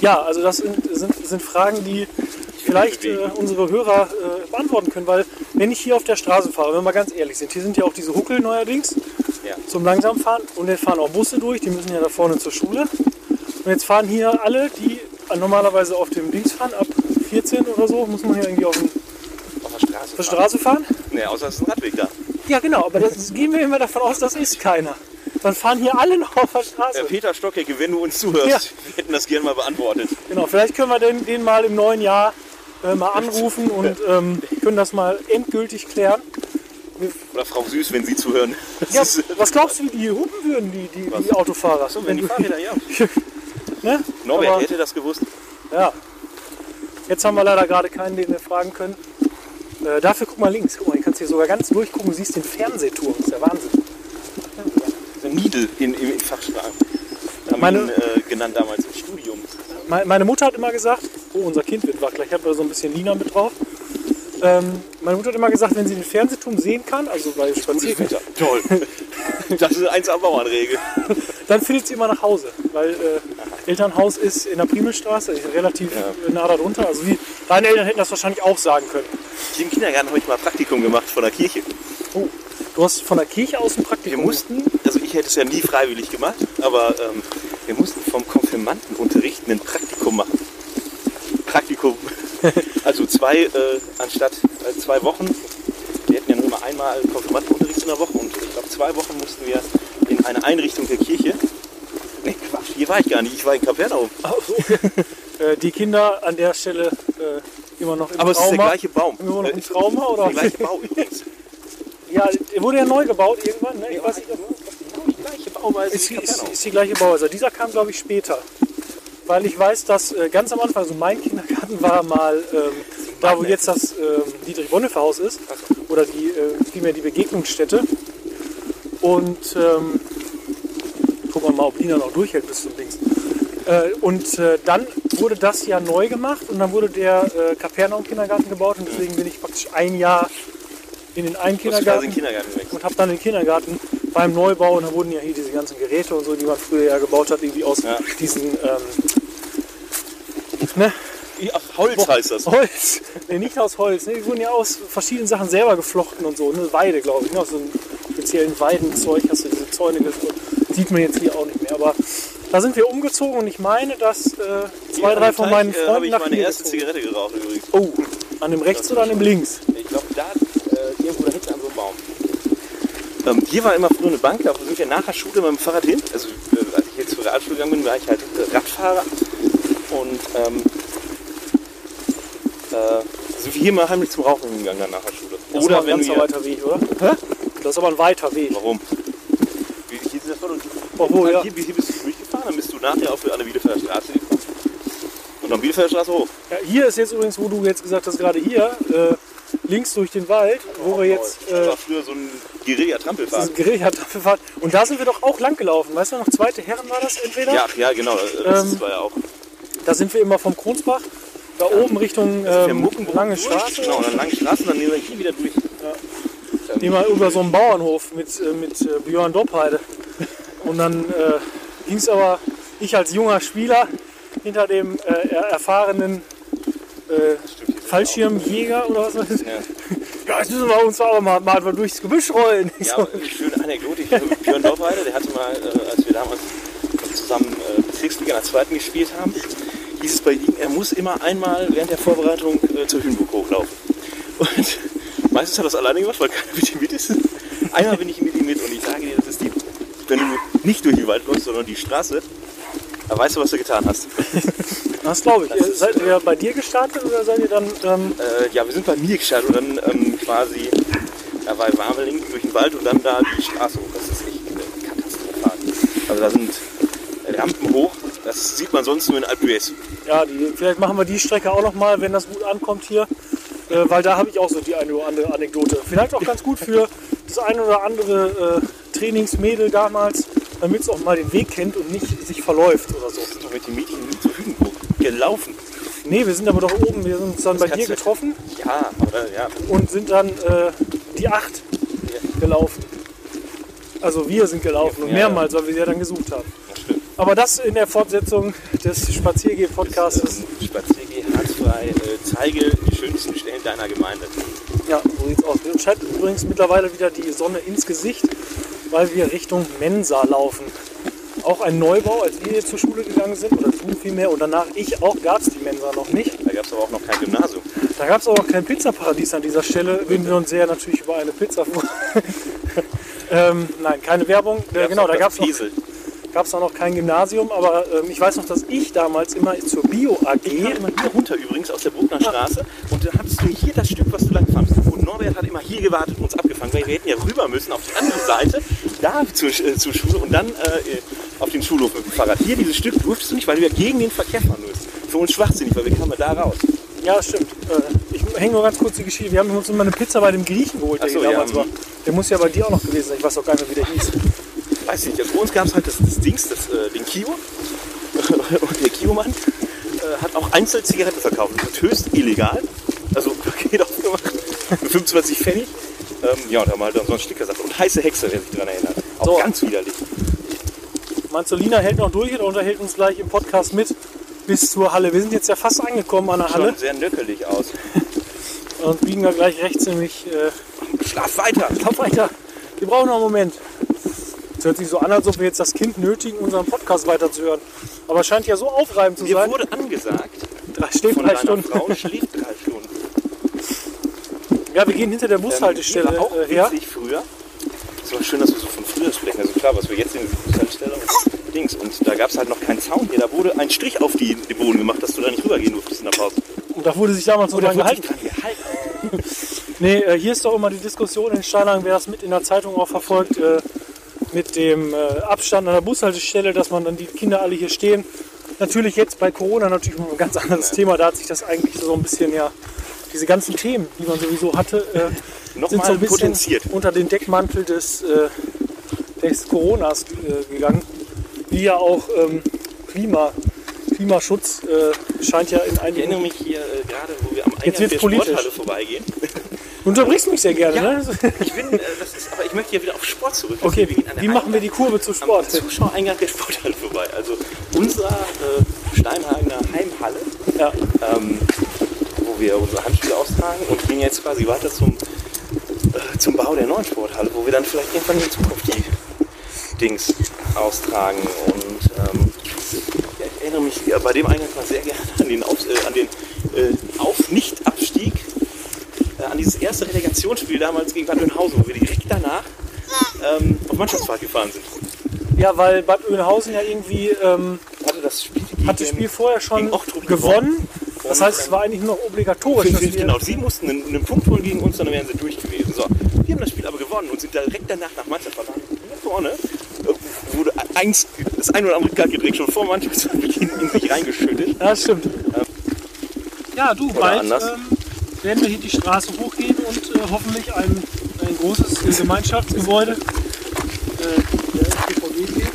Ja, also das sind, sind, sind Fragen, die vielleicht äh, unsere Hörer äh, beantworten können, weil wenn ich hier auf der Straße fahre, wenn wir mal ganz ehrlich sind, hier sind ja auch diese Huckel neuerdings Ja. zum Langsamfahren und jetzt fahren auch Busse durch, die müssen ja da vorne zur Schule. Und jetzt fahren hier alle, die normalerweise auf dem Dings fahren, ab 14 oder so, muss man hier irgendwie auf dem Auf der Straße. der Straße fahren? Nee, außer es ist ein Radweg da. Ja, genau, aber das gehen wir immer davon aus, das ist keiner. Dann fahren hier alle noch auf der Äh, Straße. Peter Stockecke, wenn du uns zuhörst, Ja. wir hätten das gerne mal beantwortet. Genau, vielleicht können wir den, den mal im neuen Jahr äh, mal anrufen und ähm, können das mal endgültig klären. Oder Frau Süß, wenn Sie zuhören. Ja, was glaubst du, wie die hupen würden, die, die, die Autofahrer? so, wenn die du- Fahrräder, ja. ne? Norbert Aber- hätte das gewusst. Ja. Jetzt haben wir leider gerade keinen, den wir fragen können. Äh, dafür guck mal links. Guck mal, hier kannst du hier sogar ganz durchgucken. Du siehst den Fernsehturm. Das ist der Wahnsinn. Der Niedel in, im Fachsprache. Haben Meine- ihn äh, genannt damals im Studium. Me- Meine Mutter hat immer gesagt, oh, unser Kind wird wach. Gleich hat wir so ein bisschen Lina mit drauf. Ähm, meine Mutter hat immer gesagt, wenn sie den Fernsehturm sehen kann, also bei Gutes Spaziergängen, Wetter. Toll. Das ist eins am Bauernregel. dann findet sie immer nach Hause. Weil äh, Elternhaus ist in der Primelstraße, relativ Ja. äh, nah darunter. Also wie, deine Eltern hätten das wahrscheinlich auch sagen können. Hier im Kindergarten habe ich mal Praktikum gemacht von der Kirche. Oh, du hast von der Kirche aus ein Wir Praktikum. mussten, also ich hätte es ja nie freiwillig gemacht, aber ähm, wir mussten vom Konfirmandenunterricht ein Praktikum machen. Praktikum. Also zwei äh, anstatt äh, zwei Wochen. Wir hatten ja nur immer einmal Konfirmandenunterricht in der Woche und ich glaube zwei Wochen mussten wir in eine Einrichtung der Kirche. Nee, Quatsch, hier war ich gar nicht, ich war in Kapernaum. So. äh, die Kinder an der Stelle äh, immer noch im Aber es ist Trauma. der gleiche Baum. Immer noch im Äh, Trauma, oder? Der gleiche Bau übrigens. Ja, der wurde ja neu gebaut irgendwann. Ne? Ich weiß nicht, gleiche Bauweise ist, wie ist, ist die gleiche Bauweise. Dieser kam, glaube ich, später. Weil ich weiß, dass äh, ganz am Anfang, also mein Kindergarten war mal ähm, da, wo jetzt das ähm, Dietrich-Bonhoeffer-Haus ist. Oder die, äh, vielmehr die Begegnungsstätte. Und ähm, gucken wir mal, ob Lina noch durchhält bis zum Dings. Äh, und äh, dann wurde das ja neu gemacht und dann wurde der äh, Kapernaum-Kindergarten gebaut und deswegen bin ich praktisch ein Jahr in den einen Kindergarten den Kindergarten und habe dann den Kindergarten beim Neubau und da wurden ja hier diese ganzen Geräte und so, die man früher ja gebaut hat, irgendwie aus Ja. diesen ähm, ne, Ja, Holz heißt das. Holz. Nee, nicht aus Holz. Ne, die wurden ja aus verschiedenen Sachen selber geflochten und so. Ne, Weide, glaube ich. Ne, aus so einem speziellen Weidenzeug hast du diese Zäune geflochten. Sieht man jetzt hier auch nicht mehr. Aber da sind wir umgezogen und ich meine, dass äh, zwei, drei von meinen äh, habe Freunden ich nach meine hier erste gezogen. Zigarette geraucht übrigens. Oh, an dem rechts oder an dem links? Ich glaube, da äh, irgendwo da hinten an so einem Baum. Ähm, hier war immer früher eine Bank, da sind wir nach der Schule mit dem Fahrrad hin. Also äh, als ich jetzt zur Realschule gegangen bin, war ich halt äh, Radfahrer. Und ähm, äh, sind wir hier mal heimlich zum Rauchen gegangen dann nach der Schule. Das ist aber ein wenn ganzer weiter Weg, oder? Das ist aber ein weiter Weg. Warum? Wie, hier ist das voll und Obwohl, ja. hier, hier bist du durchgefahren, dann bist du nachher auf der Bielefelder Straße gekommen. Und dann Bielefelder Straße hoch. Ja, hier ist jetzt übrigens, wo du jetzt gesagt hast, gerade hier, äh, links durch den Wald, wo wir jetzt das äh, war früher so ein Guerilla-Trampelfahrt. fahren. Und da sind wir doch auch lang gelaufen. Weißt du noch, zweite Herren war das entweder? Ja, ja, genau. Das Ähm, war ja auch Da sind wir immer vom Kronsbach, da oben Richtung ähm, Lange Straße. Genau, und dann lange Straßen, dann nehmen wir hier wieder durch. Ähm, Immer über so einen Bauernhof mit, äh, mit äh, Björn Doppheide. Und dann äh, ging es aber, ich als junger Spieler, hinter dem äh, er- erfahrenen äh, Fallschirmjäger oder was sind wir auch. Ja, jetzt müssen wir uns aber mal, mal durchs Gebüsch rollen. Ja, ja eine schöne Anekdote. Ich Björn Dorfheide, der hatte mal, äh, als wir damals zusammen äh, Bezirksliga in der zweiten gespielt haben, hieß es bei ihm, er muss immer einmal während der Vorbereitung äh, zur Hühnburg hochlaufen. Und meistens hat er das alleine gemacht, weil keiner mit ihm mit ist. Einmal bin ich mit ihm mit und ich sage dir, das ist die, wenn du nicht durch den Wald läufst, sondern die Straße, da weißt du, was du getan hast. das glaube ich. Ihr, seid ihr bei dir gestartet oder seid ihr dann... Ähm, Äh, ja, wir sind bei mir gestartet und dann ähm, quasi da war Warmeling durch den Wald und dann da die Straße hoch. Das ist echt äh, katastrophal. Also da sind Rampen hoch, das sieht man sonst nur in Alpe d'Huez. Ja, die, vielleicht machen wir die Strecke auch noch mal, wenn das gut ankommt hier. Äh, weil da habe ich auch so die eine oder andere Anekdote. Vielleicht auch ganz gut für das eine oder andere äh, Trainingsmädel damals, damit es auch mal den Weg kennt und nicht sich verläuft oder so. Wir sind doch mit den Mädchen zur Hügenburg gelaufen. Nee, wir sind aber doch oben, wir sind uns dann bei kannst dir getroffen Ja, aber ja, und sind dann äh, die acht gelaufen. Also wir sind gelaufen und Ja, mehrmals, weil wir sie ja dann gesucht haben. das. Aber das in der Fortsetzung des Spaziergeh-Podcasts. Ähm, Spaziergeh, harzfrei, äh, zeige die schönsten Stellen deiner Gemeinde. Ja, so sieht's aus. Uns scheint übrigens mittlerweile wieder die Sonne ins Gesicht, weil wir Richtung Mensa laufen. Auch ein Neubau, als wir hier zur Schule gegangen sind, oder du vielmehr, und danach ich auch, gab es die Mensa noch nicht. Da gab es aber auch noch kein Gymnasium. Da gab es auch noch kein Pizzaparadies an dieser Stelle. Reden wir uns sehr natürlich über eine Pizza vor. ähm, nein, keine Werbung. Äh, genau, da gab es noch, gab's auch noch kein Gymnasium, aber ähm, ich weiß noch, dass ich damals immer zur Bio AG. Ich kam immer hier runter übrigens aus der Bruckner Straße und dann hattest du hier das Stück, was du lang fandst. Und Norbert hat immer hier gewartet und uns abgefangen, weil wir hätten ja rüber müssen auf die andere Seite, da zur, äh, zur Schule und dann äh, auf den Schulhof mit dem Fahrrad. Hier dieses Stück durftest du nicht, weil wir gegen den Verkehr fahren müssen. Für uns schwachsinnig, weil wir kamen da raus. Ja, das stimmt. Äh, ich hänge nur ganz kurz die Geschichte. Wir haben uns immer eine Pizza bei dem Griechen geholt, der so, damals ja. war. Der muss ja bei dir auch noch gewesen sein. Ich weiß auch gar nicht mehr, wie der hieß. Weiß nicht, also bei uns gab es halt das, das Dings, das, äh, den Kio. und der Kiomann äh, hat auch einzeln Zigaretten verkauft. Das ist höchst illegal. Also Paket aufgemacht. Für 25 Pfennig. Ähm, ja, und haben wir halt dann so einen Sticker gesagt. Und heiße Hexe, wer sich daran erinnert. Auch So. ganz widerlich. Manzolina hält noch durch und unterhält uns gleich im Podcast mit bis zur Halle. Wir sind jetzt ja fast angekommen an der Halle Schon sehr nöckelig aus. und biegen da gleich rechts nämlich äh, Schlaf weiter. Lauf weiter. Wir brauchen noch einen Moment. Es hört sich so an, als ob wir jetzt das Kind nötigen, unseren Podcast weiterzuhören. Aber es scheint ja so aufreibend zu Mir sein. wurde angesagt, Drei, steht von drei Stunden. Frau schläft drei Stunden. Ja, wir gehen hinter der Bushaltestelle Ähm, auch äh, her. früher. War schön, dass wir so von früher sprechen. Also klar, was wir jetzt sehen, ist die Bushaltestelle und Dings. Und da gab es halt noch keinen Zaun hier. Da wurde ein Strich auf die, den Boden gemacht, dass du da nicht rübergehen durftest in der Pause. Und da wurde sich damals so dran gehalten. gehalten. Nee, äh, hier ist doch immer die Diskussion in Steinhagen, wer das mit in der Zeitung auch verfolgt, äh, mit dem äh, Abstand an der Bushaltestelle, dass man dann die Kinder alle hier stehen. Natürlich jetzt bei Corona natürlich ein ganz anderes Thema. Da hat sich das eigentlich so ein bisschen ja, diese ganzen Themen, die man sowieso hatte, äh, sind so ein bisschen potenziert. unter den Deckmantel des, äh, des Coronas äh, gegangen. Wie ja auch ähm, Klima, Klimaschutz äh, scheint ja in Ich erinnere einigen... mich hier äh, gerade, wo wir am Jetzt Eingang der politisch. Sporthalle vorbeigehen. Du unterbrichst mich sehr gerne, Ja. ne? Ich bin, äh, das ist, aber ich möchte hier wieder auf Sport zurück. Okay, wie machen wir die Kurve zu am Sport? Zuschauereingang der Sporthalle vorbei. Also unserer äh, Steinhagener Heimhalle, Ja. ähm, wo wir unsere Handspiele austragen und gehen jetzt quasi weiter zum, zum Bau der neuen Sporthalle, wo wir dann vielleicht irgendwann in Zukunft die Dings austragen. Und ähm, ich erinnere mich ja, bei dem Eingang mal sehr gerne an den, Auf, äh, an den äh, Auf-Nicht-Abstieg, äh, an dieses erste Relegationsspiel damals gegen Bad Oeynhausen, wo wir direkt danach ähm, auf Mannschaftsfahrt gefahren sind. Ja, weil Bad Oeynhausen ja irgendwie ähm, Hatte das Spiel, hat das Spiel vorher schon Ochtrup gewonnen. Das heißt, es war eigentlich nur noch obligatorisch. Genau, sie mussten einen, einen Punkt holen gegen uns, dann wären sie durch gewesen. So, das Spiel aber gewonnen und sind direkt danach nach Mannschaft vorne. äh, Wurde eins, das ein oder andere Kaltgetränk schon vor Mannschaftsbeginn in sich reingeschüttet. Ja, das stimmt. Ja, du, bald ähm, werden wir hier die Straße hochgehen und äh, hoffentlich ein, ein großes äh, Gemeinschaftsgebäude äh, der SPVG sehen.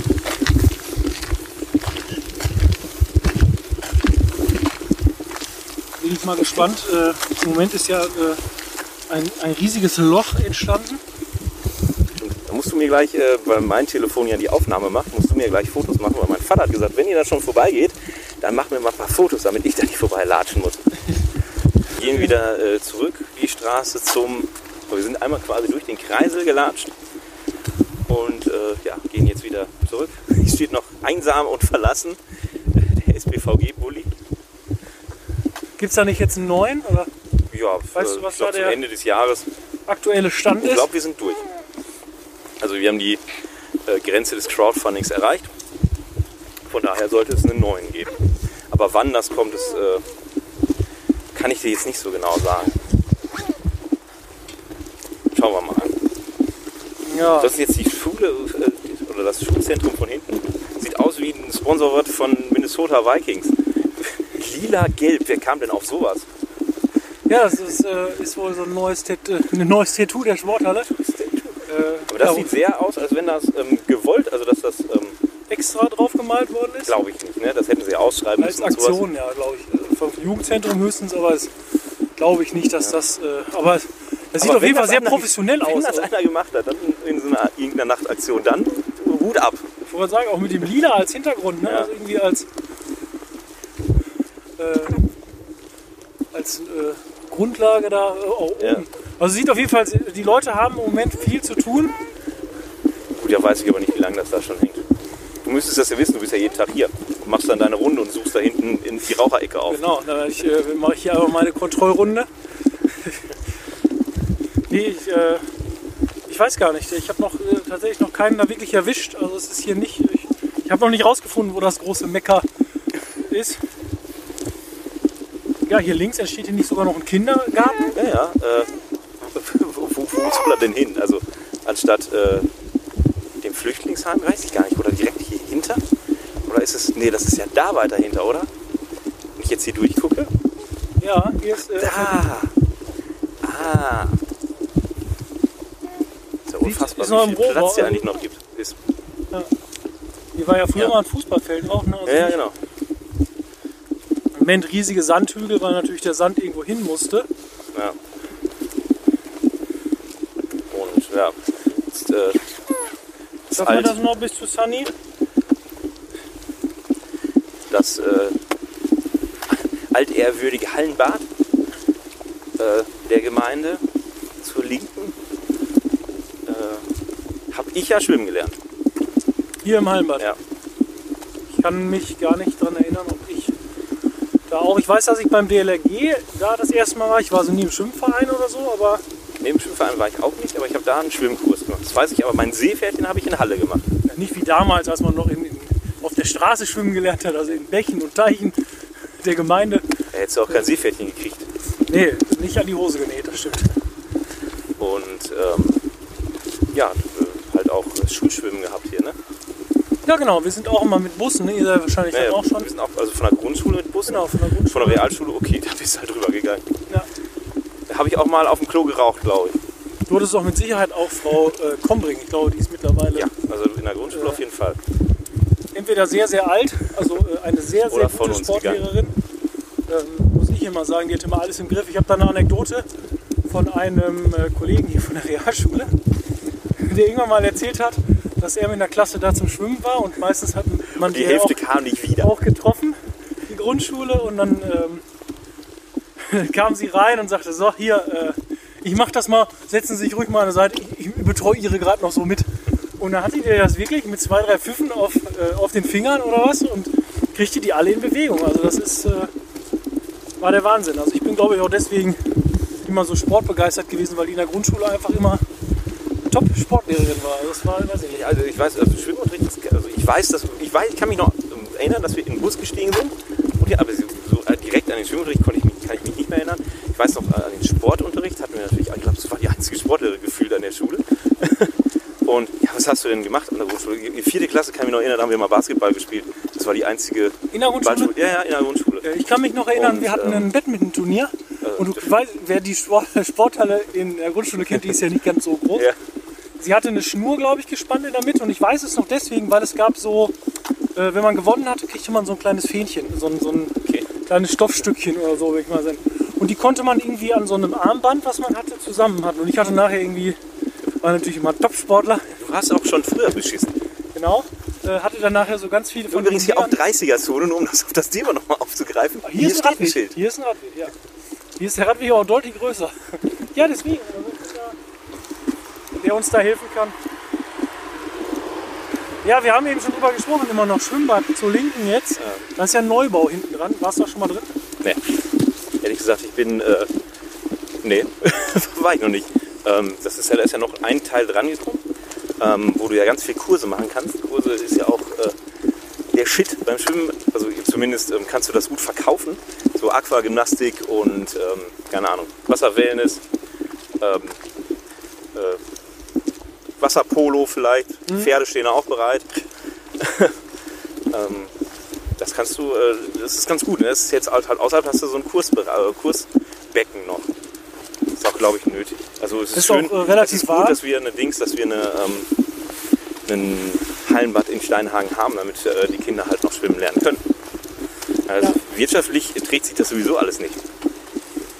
Bin ich mal gespannt. Äh, Im Moment ist ja ein, ein riesiges Loch entstanden. Da musst du mir gleich, äh, weil mein Telefon ja die Aufnahme macht, musst du mir gleich Fotos machen, weil mein Vater hat gesagt, wenn ihr da schon vorbeigeht, dann macht mir mal ein paar Fotos, damit ich da nicht vorbeilatschen muss. Wir gehen wieder äh, zurück die Straße zum, wir sind einmal quasi durch den Kreisel gelatscht und äh, ja, gehen jetzt wieder zurück. Hier steht noch einsam und verlassen der SPVG-Bulli. Gibt es da nicht jetzt einen neuen? Oder Ja, Weißt du, äh, was ich zum der- Ende des Jahres aktuelle Stand Ich ist? glaube, wir sind durch. Also wir haben die äh, Grenze des Crowdfundings erreicht. Von daher sollte es einen neuen geben. Aber wann das kommt, das äh, kann ich dir jetzt nicht so genau sagen. Schauen wir mal an. Ja. Das ist jetzt die Schule äh, oder das Schulzentrum von hinten. Sieht aus wie ein Sponsorwort von Minnesota Vikings. Lila-gelb, wer kam denn auf sowas? Ja, das ist, äh, ist wohl so ein neues, Tat äh, ein neues Tattoo der Sporthalle. Äh, Aber das ja, sieht sehr aus, als wenn das ähm, gewollt, also dass das, ähm, extra drauf gemalt worden ist. glaube ich nicht, ne? das hätten sie ausschreiben Als müssen. und sowas. Aktion, ja, glaube ich. Also Vom Jugendzentrum höchstens, aber es glaube ich nicht, dass das. Äh, aber es das sieht Aber auf wenn jeden Fall das sehr einer- professionell Wenn aus. das Also, einer gemacht hat, dann in so einer irgendeiner Nachtaktion, dann Hut ab. ich wollte sagen, auch mit dem Lila als Hintergrund, ne? Ja. also irgendwie als. Äh, als äh, Grundlage da äh, auch oben. Ja. Also sieht auf jeden Fall, die Leute haben im Moment viel zu tun. Gut, ja weiß ich aber nicht, wie lange das da schon hängt. Du müsstest das ja wissen, du bist ja jeden Tag hier. machst dann deine Runde und suchst da hinten in die Raucherecke auf. Genau, dann ich, äh, mache ich hier aber meine Kontrollrunde. nee, ich, äh, ich weiß gar nicht. Ich habe noch äh, tatsächlich noch keinen da wirklich erwischt. Also es ist hier nicht. Ich, ich habe noch nicht rausgefunden, wo das große Mecker ist. Ja, hier links entsteht hier nicht sogar noch ein Kindergarten. Ja, ja. Äh, wo, wo, wo soll er denn hin? Also anstatt äh, dem Flüchtlingsheim, weiß ich gar nicht. Oder direkt hier hinter? Oder ist es. Nee, das ist ja da weiter hinter, oder? Wenn ich jetzt hier durchgucke. Ja, hier ist. Äh, Da! Ah! Ist ja unfassbar, ist wie viel Platz hier eigentlich noch gibt. Ist, hier war ja früher Ja. mal ein Fußballfeld auch. Ne? Also ja, ja, genau. Moment riesige Sandhügel, weil natürlich der Sand irgendwo hin musste. Ja. Und ja, jetzt, äh, Schaffen wir das noch bis zu Sunny? das äh, altehrwürdige Hallenbad äh, der Gemeinde zur Linken äh, habe ich ja schwimmen gelernt. Hier im Hallenbad. Ja. Ich kann mich gar nicht daran erinnern, ob da auch. Ich weiß, dass ich beim DLRG da das erste Mal war. Ich war so nie im Schwimmverein oder so, aber Neben dem Schwimmverein war ich auch nicht, aber ich habe da einen Schwimmkurs gemacht. Das weiß ich, aber mein Seepferdchen habe ich in Halle gemacht. nicht wie damals, als man noch in, in, auf der Straße schwimmen gelernt hat, also in Bächen und Teichen der Gemeinde. Da hättest du auch kein Seepferdchen gekriegt. Nee, nicht an die Hose genäht, das stimmt. Und ähm, ja, äh, halt auch Schulschwimmen gehabt hier? Ja, genau, wir sind auch immer mit Bussen, ne? ihr seid wahrscheinlich Ja, dann ja, auch schon. Wir sind auch also von der Grundschule mit Bussen. Genau, von der Von Grundschule. der Realschule, okay, da bist du halt drüber gegangen. Ja. Da habe ich auch mal auf dem Klo geraucht, glaube ich. Du hattest auch mit Sicherheit auch Frau äh, Kombring, ich glaube, die ist mittlerweile Ja, also in der Grundschule Ja. auf jeden Fall. entweder sehr, sehr alt, also äh, eine sehr, sehr Oder von gute uns Sportlehrerin. Ähm, muss ich immer sagen, die hat immer alles im Griff. Ich habe da eine Anekdote von einem äh, Kollegen hier von der Realschule, der irgendwann mal erzählt hat, dass er mit einer Klasse da zum Schwimmen war und meistens hat man Die die Hälfte auch, kam nicht wieder. auch getroffen, die Grundschule, und dann ähm, kam sie rein und sagte, so, hier, äh, ich mach das mal, setzen Sie sich ruhig mal an der Seite, ich, ich betreue Ihre gerade noch so mit. Und dann hatte der das wirklich mit zwei, drei Pfiffen auf, äh, auf den Fingern oder was und kriegte die alle in Bewegung. Also das ist, äh, war der Wahnsinn. Also ich bin glaube ich auch deswegen immer so sportbegeistert gewesen, weil die in der Grundschule einfach immer Top-Sportlehrerin war. Das war, weiß ich nicht. Also ich weiß, also Schwimmunterricht, das, also ich weiß, dass ich weiß, ich kann mich noch erinnern, dass wir in den Bus gestiegen sind. Und ja, aber so äh, direkt an den Schwimmunterricht konnte ich mich, kann ich mich nicht mehr erinnern. Ich weiß noch, äh, an den Sportunterricht hatten wir natürlich, ich glaube, das war die einzige Sportlehrerin gefühlt an der Schule. Und ja, was hast du denn gemacht an der Grundschule? In vierte Klasse kann ich mich noch erinnern, da haben wir mal Basketball gespielt. Das war die einzige In der Grundschule? Ballschule. Ja, ja, in der Grundschule. Äh, Ich kann mich noch erinnern, Und, wir hatten ähm, ein Badminton-Turnier. Also, Und du weißt, wer die Sport Sporthalle in der Grundschule kennt, die ist ja nicht ganz so groß. Ja. Sie hatte eine Schnur, glaube ich, gespannt in der Mitte. Und ich weiß es noch deswegen, weil es gab so, äh, wenn man gewonnen hatte, kriegte man so ein kleines Fähnchen. So ein, so ein Okay. kleines Stoffstückchen oder so, würde ich mal sagen. Und die konnte man irgendwie an so einem Armband, was man hatte, zusammen hatten. Und ich hatte nachher irgendwie, war natürlich immer ein Top-Sportler, Du hast auch schon früher beschissen. genau. Äh, hatte dann nachher so ganz viele von Übrigens hier auch Dingern. 30er-Zone, nur um das auf das Thema nochmal aufzugreifen. Hier, ist ein Radweg. Hier ist ein Radweg, ja. Hier ist der Radweg auch deutlich größer. ja, deswegen. Ja- Der uns da helfen kann. Ja, wir haben eben schon drüber gesprochen, immer noch Schwimmbad zur Linken jetzt. Da ist ja ein Neubau hinten dran. Warst du da schon mal drin? Nee. Ehrlich gesagt, ich bin. Äh, nee, war ich noch nicht. Ähm, das ist ja, da ist ja noch ein Teil dran gekommen, ähm, wo du ja ganz viel Kurse machen kannst. Kurse ist ja auch äh, der Shit beim Schwimmen. Also zumindest ähm, kannst du das gut verkaufen. So Aquagymnastik und ähm, keine Ahnung, Wasserwellness, ähm, äh, Wasserpolo vielleicht. Pferde stehen auch bereit. ähm, das kannst du, äh, das ist ganz gut. Ne? Das ist jetzt halt halt außerhalb hast du so ein Kursbe äh, Kursbecken noch. Das ist auch, glaube ich, nötig. Also es ist, Ist schön, auch, äh, relativ es ist gut, warm. dass wir eine Dings, dass wir eine, ähm, einen Hallenbad in Steinhagen haben, damit äh, die Kinder halt noch schwimmen lernen können. Also Ja. wirtschaftlich trägt sich das sowieso alles nicht.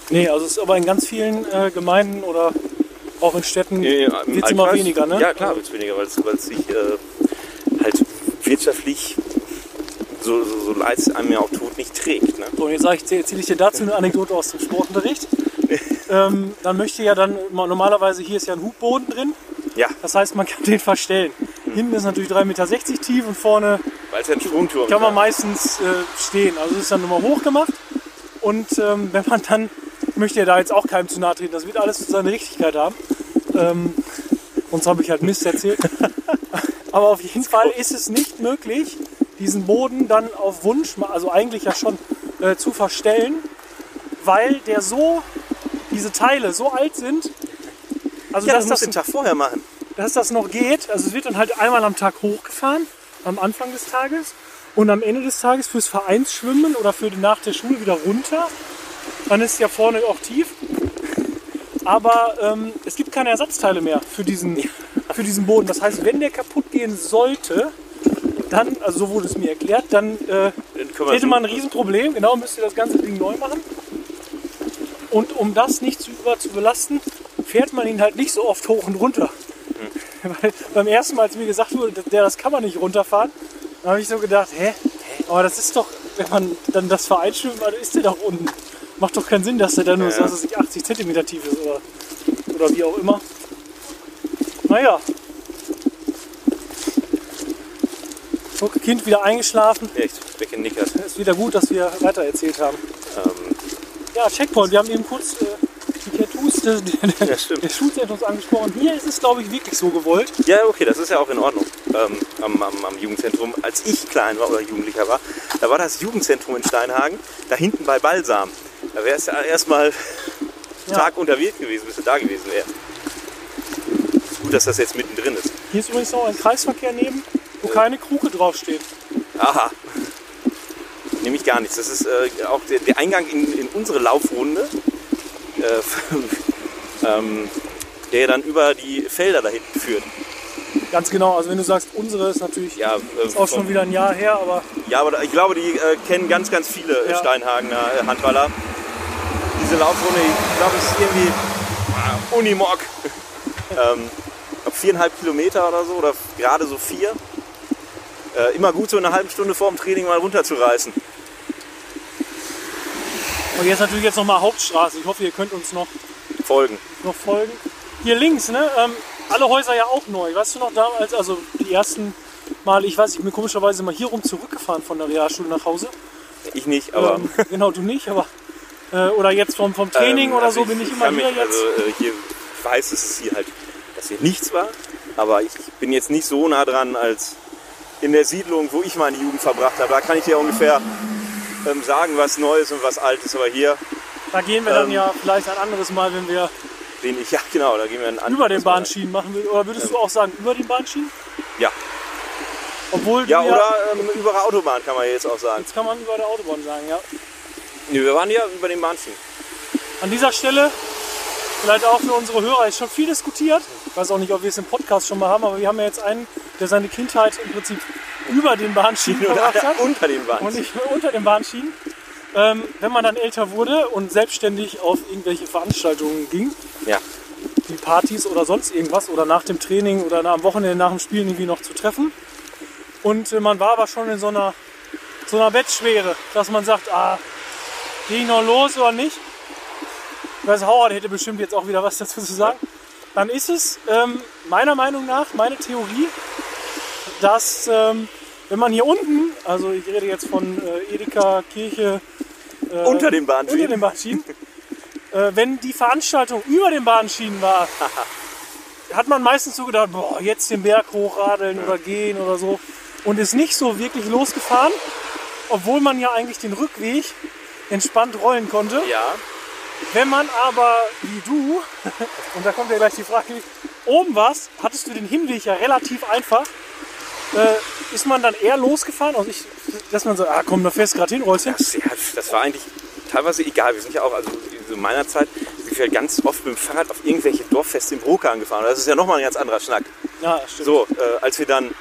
Nee, also es ist aber in ganz vielen äh, Gemeinden oder auch in Städten Im wird es immer weniger, ne? Ja, klar wird es weniger, weil es sich äh, halt wirtschaftlich, so, so, so leid es einem ja auch tut, nicht trägt. Ne? So, und jetzt ich, erzähle ich dir dazu eine Anekdote aus dem Sportunterricht. ähm, dann möchte ja dann, normalerweise hier ist ja ein Hubboden drin. Ja, Das heißt, man kann den verstellen. Hinten ist natürlich 3,60 Meter tief und vorne ja kann man ist. meistens äh, stehen. Also es ist dann nochmal hochgemacht. Und ähm, wenn man dann, möchte ja da jetzt auch keinem zu nahe treten, das wird alles seine Richtigkeit haben. Ähm, sonst habe ich halt Mist erzählt. Aber auf jeden Fall ist es nicht möglich, diesen Boden dann auf Wunsch, also eigentlich ja schon, äh, zu verstellen, weil der so, diese Teile so alt sind, also Ja, dass, das du den Tag vorher machen. dass das noch geht. Also es wird dann halt einmal am Tag hochgefahren, am Anfang des Tages und am Ende des Tages fürs Vereinsschwimmen oder für nach der Schule wieder runter. Dann ist ja vorne auch tief. Aber ähm, es gibt keine Ersatzteile mehr für diesen, für diesen Boden. Das heißt, wenn der kaputt gehen sollte, dann, also so wurde es mir erklärt, dann äh, Dann hätte man ein Riesenproblem. Genau, müsste das ganze Ding neu machen. Und um das nicht zu über zu belasten, fährt man ihn halt nicht so oft hoch und runter. Weil beim ersten Mal, als mir gesagt wurde, der, das kann man nicht runterfahren, da habe ich so gedacht, hä? Aber das ist doch, wenn man dann das Vereinsschwimmen, dann ist der doch unten. Macht doch keinen Sinn, dass der dann nur Ja. was weiß ich, 80 cm tief ist oder, oder wie auch immer. Naja. So, Kind wieder eingeschlafen. Echt, weggenickert. Ist wieder gut, dass wir weiter erzählt haben. Ähm, Ja, Checkpoint. Wir haben eben kurz äh, die Tattoos der, der, Ja, stimmt. der Schulzentrums angesprochen. Hier ist es, glaube ich, wirklich so gewollt. ja, okay, das ist ja auch in Ordnung. Ähm, am, am, am Jugendzentrum, als ich klein war oder Jugendlicher war, da war das Jugendzentrum in Steinhagen, da hinten bei Balsam. Da wäre es ja erstmal Ja. Tag unterwegs gewesen, bis du da gewesen wärst. Gut, dass das jetzt mittendrin ist. Hier ist übrigens noch ein Kreisverkehr neben, wo keine Kruke draufsteht. Aha. Nämlich gar nichts. Das ist äh, auch der, der Eingang in, in unsere Laufrunde, äh, ähm, der dann über die Felder da hinten führt. Ganz genau. Also wenn du sagst, unsere ist natürlich Ja, äh, ist auch schon wieder ein Jahr her, aber Ja, aber ich glaube, die äh, kennen ganz, ganz viele äh, Ja. Steinhagener äh, Handballer. Diese Laufrunde, ich glaube, es ist irgendwie ah, Unimog. ähm, viereinhalb Kilometer oder so, oder gerade so vier. Äh, immer gut, so eine halbe Stunde vor dem Training mal runterzureißen. und ist natürlich jetzt nochmal Hauptstraße. Ich hoffe, ihr könnt uns noch, Folgen. noch folgen. Hier links, ne? Ähm, alle Häuser ja auch neu. Weißt du noch damals, also die ersten Mal, ich weiß, ich bin komischerweise mal hier rum zurückgefahren von der Realschule nach Hause. Ich nicht, aber. ähm, genau, du nicht, aber äh, oder jetzt vom, vom Training Ähm, oder also so bin ich, immer kann hier mich- jetzt. Also, äh, hier, ich weiß, dass es hier halt, dass hier nichts war, aber ich, ich bin jetzt nicht so nah dran als in der Siedlung, wo ich meine Jugend verbracht habe. Da kann ich dir ungefähr ähm, sagen, was Neues und was Altes, aber hier Da gehen wir dann ähm, ja vielleicht ein anderes Mal, wenn wir den ich, ja genau, da gehen wir ein über den. Bahnschienen machen würden. Oder würdest du auch sagen, über den Bahnschienen? Ja, Obwohl ja oder ähm, über der Autobahn kann man jetzt auch sagen. Jetzt kann man über der Autobahn sagen, ja. Nee, wir waren ja über den Bahnschienen. An dieser Stelle, vielleicht auch für unsere Hörer, ist schon viel diskutiert. Ich weiß auch nicht, ob wir es im Podcast schon mal haben, aber wir haben ja jetzt einen, der seine Kindheit im Prinzip über den Bahnschienen verbracht hat unter den und Bahnschienen. nicht unter den Bahnschienen. Ähm, wenn man dann älter wurde und selbstständig auf irgendwelche Veranstaltungen ging, Ja, wie Partys oder sonst irgendwas oder nach dem Training oder am Wochenende nach dem Spielen irgendwie noch zu treffen. Und äh, man war aber schon in so einer, so einer Bettschwere, dass man sagt, ah, gehe ich noch los oder nicht? Ich weiß, Howard hätte bestimmt jetzt auch wieder was dazu zu sagen. Dann ist es ähm, meiner Meinung nach, meine Theorie, dass ähm, wenn man hier unten, also ich rede jetzt von äh, Edeka, Kirche, äh, unter den Bahnschienen. unter den Bahnschienen. äh, wenn die Veranstaltung über den Bahnschienen war, hat man meistens so gedacht, boah, jetzt den Berg hochradeln oder gehen oder so. Und ist nicht so wirklich losgefahren, obwohl man ja eigentlich den Rückweg entspannt rollen konnte. Ja, Wenn man aber, wie du, und da kommt ja gleich die Frage, oben warst, hattest du den Hinweg ja relativ einfach. Äh, ist man dann eher losgefahren? Also ich, dass man so, ah komm, da fährst du gerade hin, rollst hin. das, ja, das war eigentlich teilweise egal. Wir sind ja auch, also in meiner Zeit, sind wir ganz oft mit dem Fahrrad auf irgendwelche Dorffeste im Brokan gefahren. Das ist ja nochmal ein ganz anderer Schnack. Ja, stimmt. So, äh, als wir dann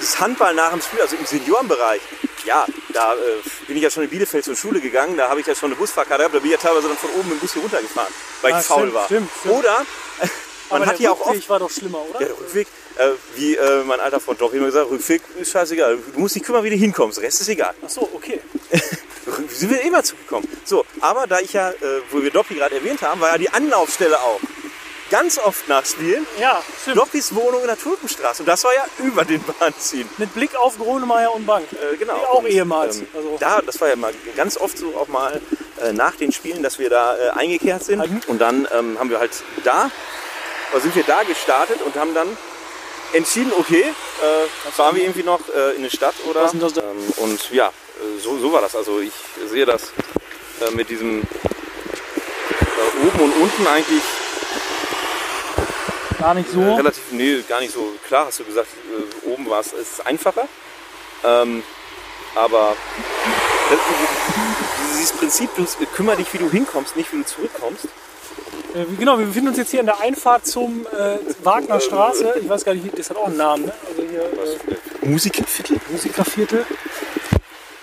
das Handball nach dem Spiel, also im Seniorenbereich, ja, da äh, bin ich ja schon in Bielefeld zur Schule gegangen, da habe ich ja schon eine Busfahrkarte gehabt, da bin ich ja teilweise dann von oben mit dem Bus hier runtergefahren, weil Ah, ich faul stimmt, war. stimmt, stimmt. Oder äh, man aber hat ja auch Rückweg oft war doch schlimmer, oder? der Rückweg, äh, wie äh, mein alter Freund doch immer gesagt, Rückweg ist scheißegal. Du musst dich kümmern, wie du hinkommst, Rest ist egal. Ach so, okay. Wir sind immer zugekommen. So, aber da ich ja, äh, wo wir Doppi gerade erwähnt haben, war ja die Anlaufstelle auch ganz oft nachspielen. Ja, stimmt. Loppis Wohnung in der Tulpenstraße. Und das war ja über den Bahnziehen. Mit Blick auf Gronemeyer und Bank. Äh, genau. Wie auch Und, ehemals. Ähm, Also- Da, das war ja mal ganz oft so auch mal äh, nach den Spielen, dass wir da äh, eingekehrt sind. Mhm. Und dann ähm, haben wir halt da, oder sind wir da gestartet und haben dann entschieden, okay, äh, fahren wir irgendwie noch äh, in eine Stadt oder. Was das da? Ähm, und ja, so, so war das. Also ich sehe das mit diesem oben und unten eigentlich Gar nicht so. äh, relativ, nee, gar nicht so klar, hast du gesagt, äh, oben war es ist einfacher. Ähm, aber das, dieses Prinzip, du kümmere dich, wie du hinkommst, nicht wie du zurückkommst. Äh, genau, wir befinden uns jetzt hier in der Einfahrt zum äh, Wagner Straße. Ich weiß gar nicht, das hat auch einen Namen, ne? Also hier äh, Musikerviertel? Musikerviertel.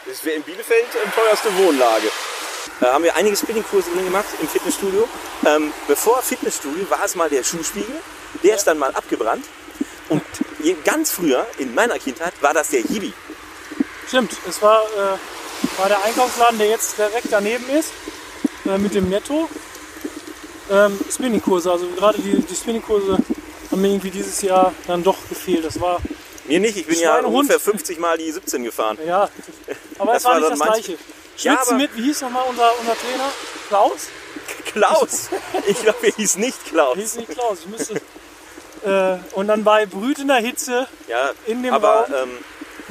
Das wäre in Bielefeld ähm, teuerste Wohnlage. Da haben wir einige Spinningkurse drin gemacht im Fitnessstudio. Ähm, bevor Fitnessstudio war es mal der Schuhspiegel. Der ist dann mal abgebrannt. Und ganz früher, in meiner Kindheit, war das der Hibi. Stimmt, es war, äh, war der Einkaufsladen, der jetzt direkt daneben ist, äh, mit dem Netto. Ähm, Spinningkurse, also gerade die, die Spinningkurse haben mir irgendwie dieses Jahr dann doch gefehlt. Das war, Mir nicht, ich bin ja ungefähr 50 Mal die 17 gefahren. ja, aber Das es war, war nicht das Gleiche. Ja, Schwitzen aber- mit, wie hieß nochmal unser, unser Trainer? Klaus? Klaus! Ich glaube, er hieß nicht Klaus. Hieß nicht Klaus, ich müsste. Äh, und dann bei brütender Hitze Ja, in dem aber Raum. ähm,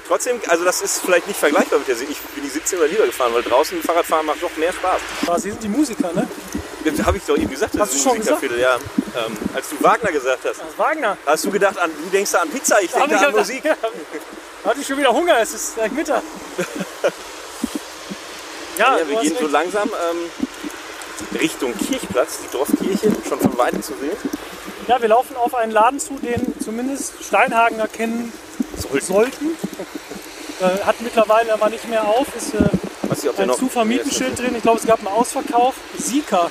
trotzdem, also das ist vielleicht nicht vergleichbar mit der Ich bin die 17 oder lieber gefahren, weil draußen Fahrradfahren macht doch mehr Spaß. war, sie sind die Musiker, ne? Habe ich doch eben gesagt, das Hast ist ein? Musikerviertel, ja. Ähm, als du Wagner gesagt hast, Das Wagner. hast du gedacht, an, du denkst da an Pizza, ich denke da an ja- Musik. Hatte ich schon wieder Hunger, es ist gleich Mittag. ja, Ja, wir gehen so langsam ähm, Richtung Kirchplatz, die Dorfkirche, schon von Weitem zu sehen. Ja, wir laufen auf einen Laden zu, den zumindest Steinhagener kennen Sollten. sollten. Äh, hat mittlerweile aber nicht mehr auf, ist äh, Weiß ob der ein Zu-Vermieten-Schild drin. Ich glaube, es gab einen Ausverkauf. Sika,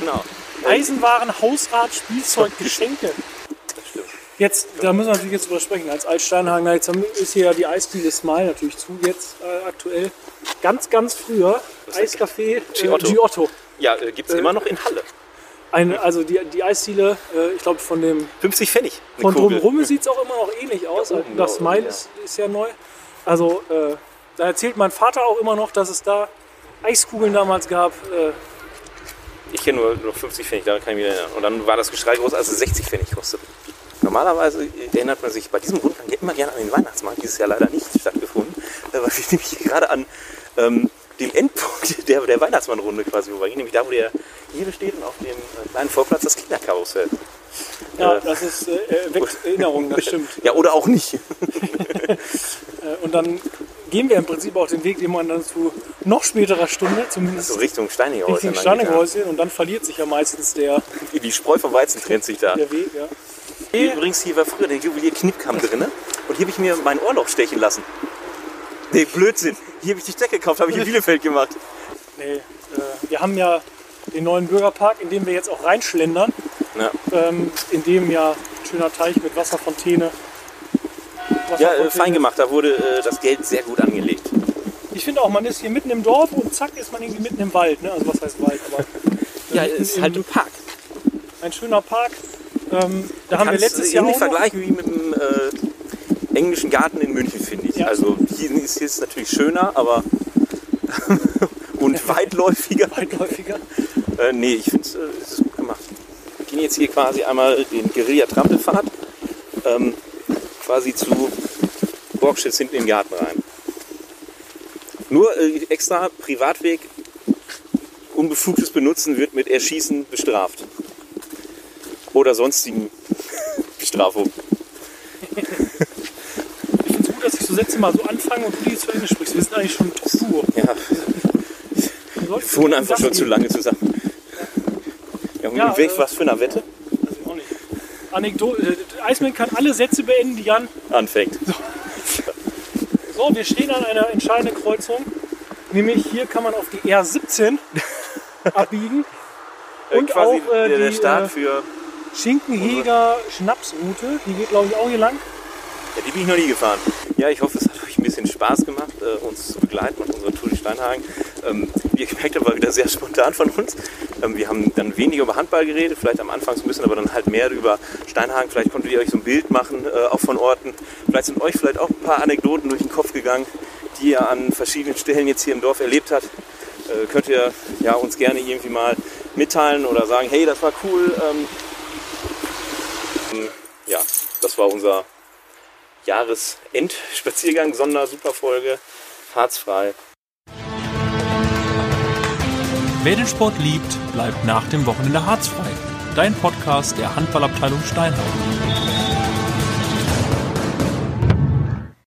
Genau. Eisenwaren, Hausrat, Spielzeug, Geschenke. Jetzt, da müssen wir natürlich jetzt drüber sprechen. Als Altsteinhagener, jetzt haben- ist hier ja die Eisdiele Smile natürlich zu, jetzt äh, aktuell. Ganz, ganz früher, Eiscafé äh, Giotto. Giotto. Ja, äh, gibt es immer noch in Halle. Eine, also die, die Eisdiele, äh, ich glaube von dem 50 Pfennig. Von drumherum sieht es auch immer noch ähnlich aus. Ja, oben, das Smile ja. ist, ist ja neu. Also äh, da erzählt mein Vater auch immer noch, dass es da Eiskugeln damals gab. Äh, Ich kenne nur, nur 50 Pfennig, daran kann ich mich erinnern. Und dann war das Geschrei groß, als es 60 Pfennig kostet. Normalerweise erinnert man sich bei diesem Rundgang immer gerne an den Weihnachtsmarkt. Dieses Jahr leider nicht stattgefunden, äh, weil wir nämlich gerade an ähm, dem Endpunkt der, der Weihnachtsmannrunde quasi vorbeigehen. Nämlich da, wo der hier steht und auf dem äh, kleinen Vorplatz das Kinderkarussell. ja, Äh. das ist äh, äh, weckt Erinnerungen, das stimmt. Ja, oder auch nicht. Äh, und dann gehen wir im Prinzip auch den Weg, den man dann zu noch späterer Stunde, zumindest So Richtung Steinigehäuser. Richtung lang Steinegehäuschen und dann verliert sich ja meistens der. Die Spreu vom Weizen trennt sich da. der Weg. Ja. Übrigens, hier war früher der Juwelier Knippkamm drin. Und hier habe ich mir mein Ohrloch stechen lassen. Nee, Blödsinn. Hier habe ich die Stecke gekauft, habe ich in Bielefeld gemacht. Nee, äh, wir haben ja den neuen Bürgerpark, in dem wir jetzt auch reinschlendern. Ja, ähm, in dem ja ein schöner Teich mit Wasserfontäne. ja äh, Wasserfontäne. fein gemacht. Da wurde äh, das Geld sehr gut angelegt. Ich finde auch, man ist hier mitten im Dorf und zack ist man irgendwie mitten im Wald. Ne? Also was heißt Wald, aber Ja, ist halt ein Park. ein schöner Park. Ähm, da haben wir letztes Jahr noch, vergleichen wie mit dem äh, englischen Garten in München, finde ich. Ja. Also hier ist es natürlich schöner, aber und weitläufiger. weitläufiger. Äh, nee, ich finde äh, es ist gut gemacht. Wir gehen jetzt hier quasi einmal den Guerilla-Trampelpfad ähm, quasi zu Borgschitz hinten in den Garten rein. Nur äh, extra Privatweg, unbefugtes Benutzen wird mit Erschießen bestraft. Oder sonstigen Bestrafung. So Sätze mal so anfange und du die zu Ende sprichst. Wir sind eigentlich schon Tour. Ja, Wir wohnen einfach schon zu lange zusammen. Ja, und Ja, welch- äh, was für eine Wette? Weiß ich auch nicht. Anekdote. Äh, Eisman kann alle Sätze beenden, die Jan Anfängt. So, wir stehen an einer entscheidenden Kreuzung. Nämlich hier kann man auf die R17 abbiegen. Und quasi auch äh, der, der die Start äh, für. Schinkenheger Schnapsroute. Die geht, glaube ich, auch hier lang. Ja, die bin ich noch nie gefahren. Ja, ich hoffe, es hat euch ein bisschen Spaß gemacht, äh, uns zu begleiten auf unserer Tour durch Steinhagen. Ähm, ihr gemerkt habt, war wieder sehr spontan von uns. Ähm, wir haben dann weniger über Handball geredet, vielleicht am Anfang ein bisschen, aber dann halt mehr über Steinhagen. Vielleicht konntet ihr euch so ein Bild machen, äh, auch von Orten. Vielleicht sind euch vielleicht auch ein paar Anekdoten durch den Kopf gegangen, die ihr an verschiedenen Stellen jetzt hier im Dorf erlebt habt. Äh, könnt ihr ja, uns gerne irgendwie mal mitteilen oder sagen, hey, das war cool. Ähm, ja, das war unser Jahresendspaziergang, Sondersuperfolge, harzfrei. Wer den Sport liebt, bleibt nach dem Wochenende harzfrei. Dein Podcast der Handballabteilung Steinhausen.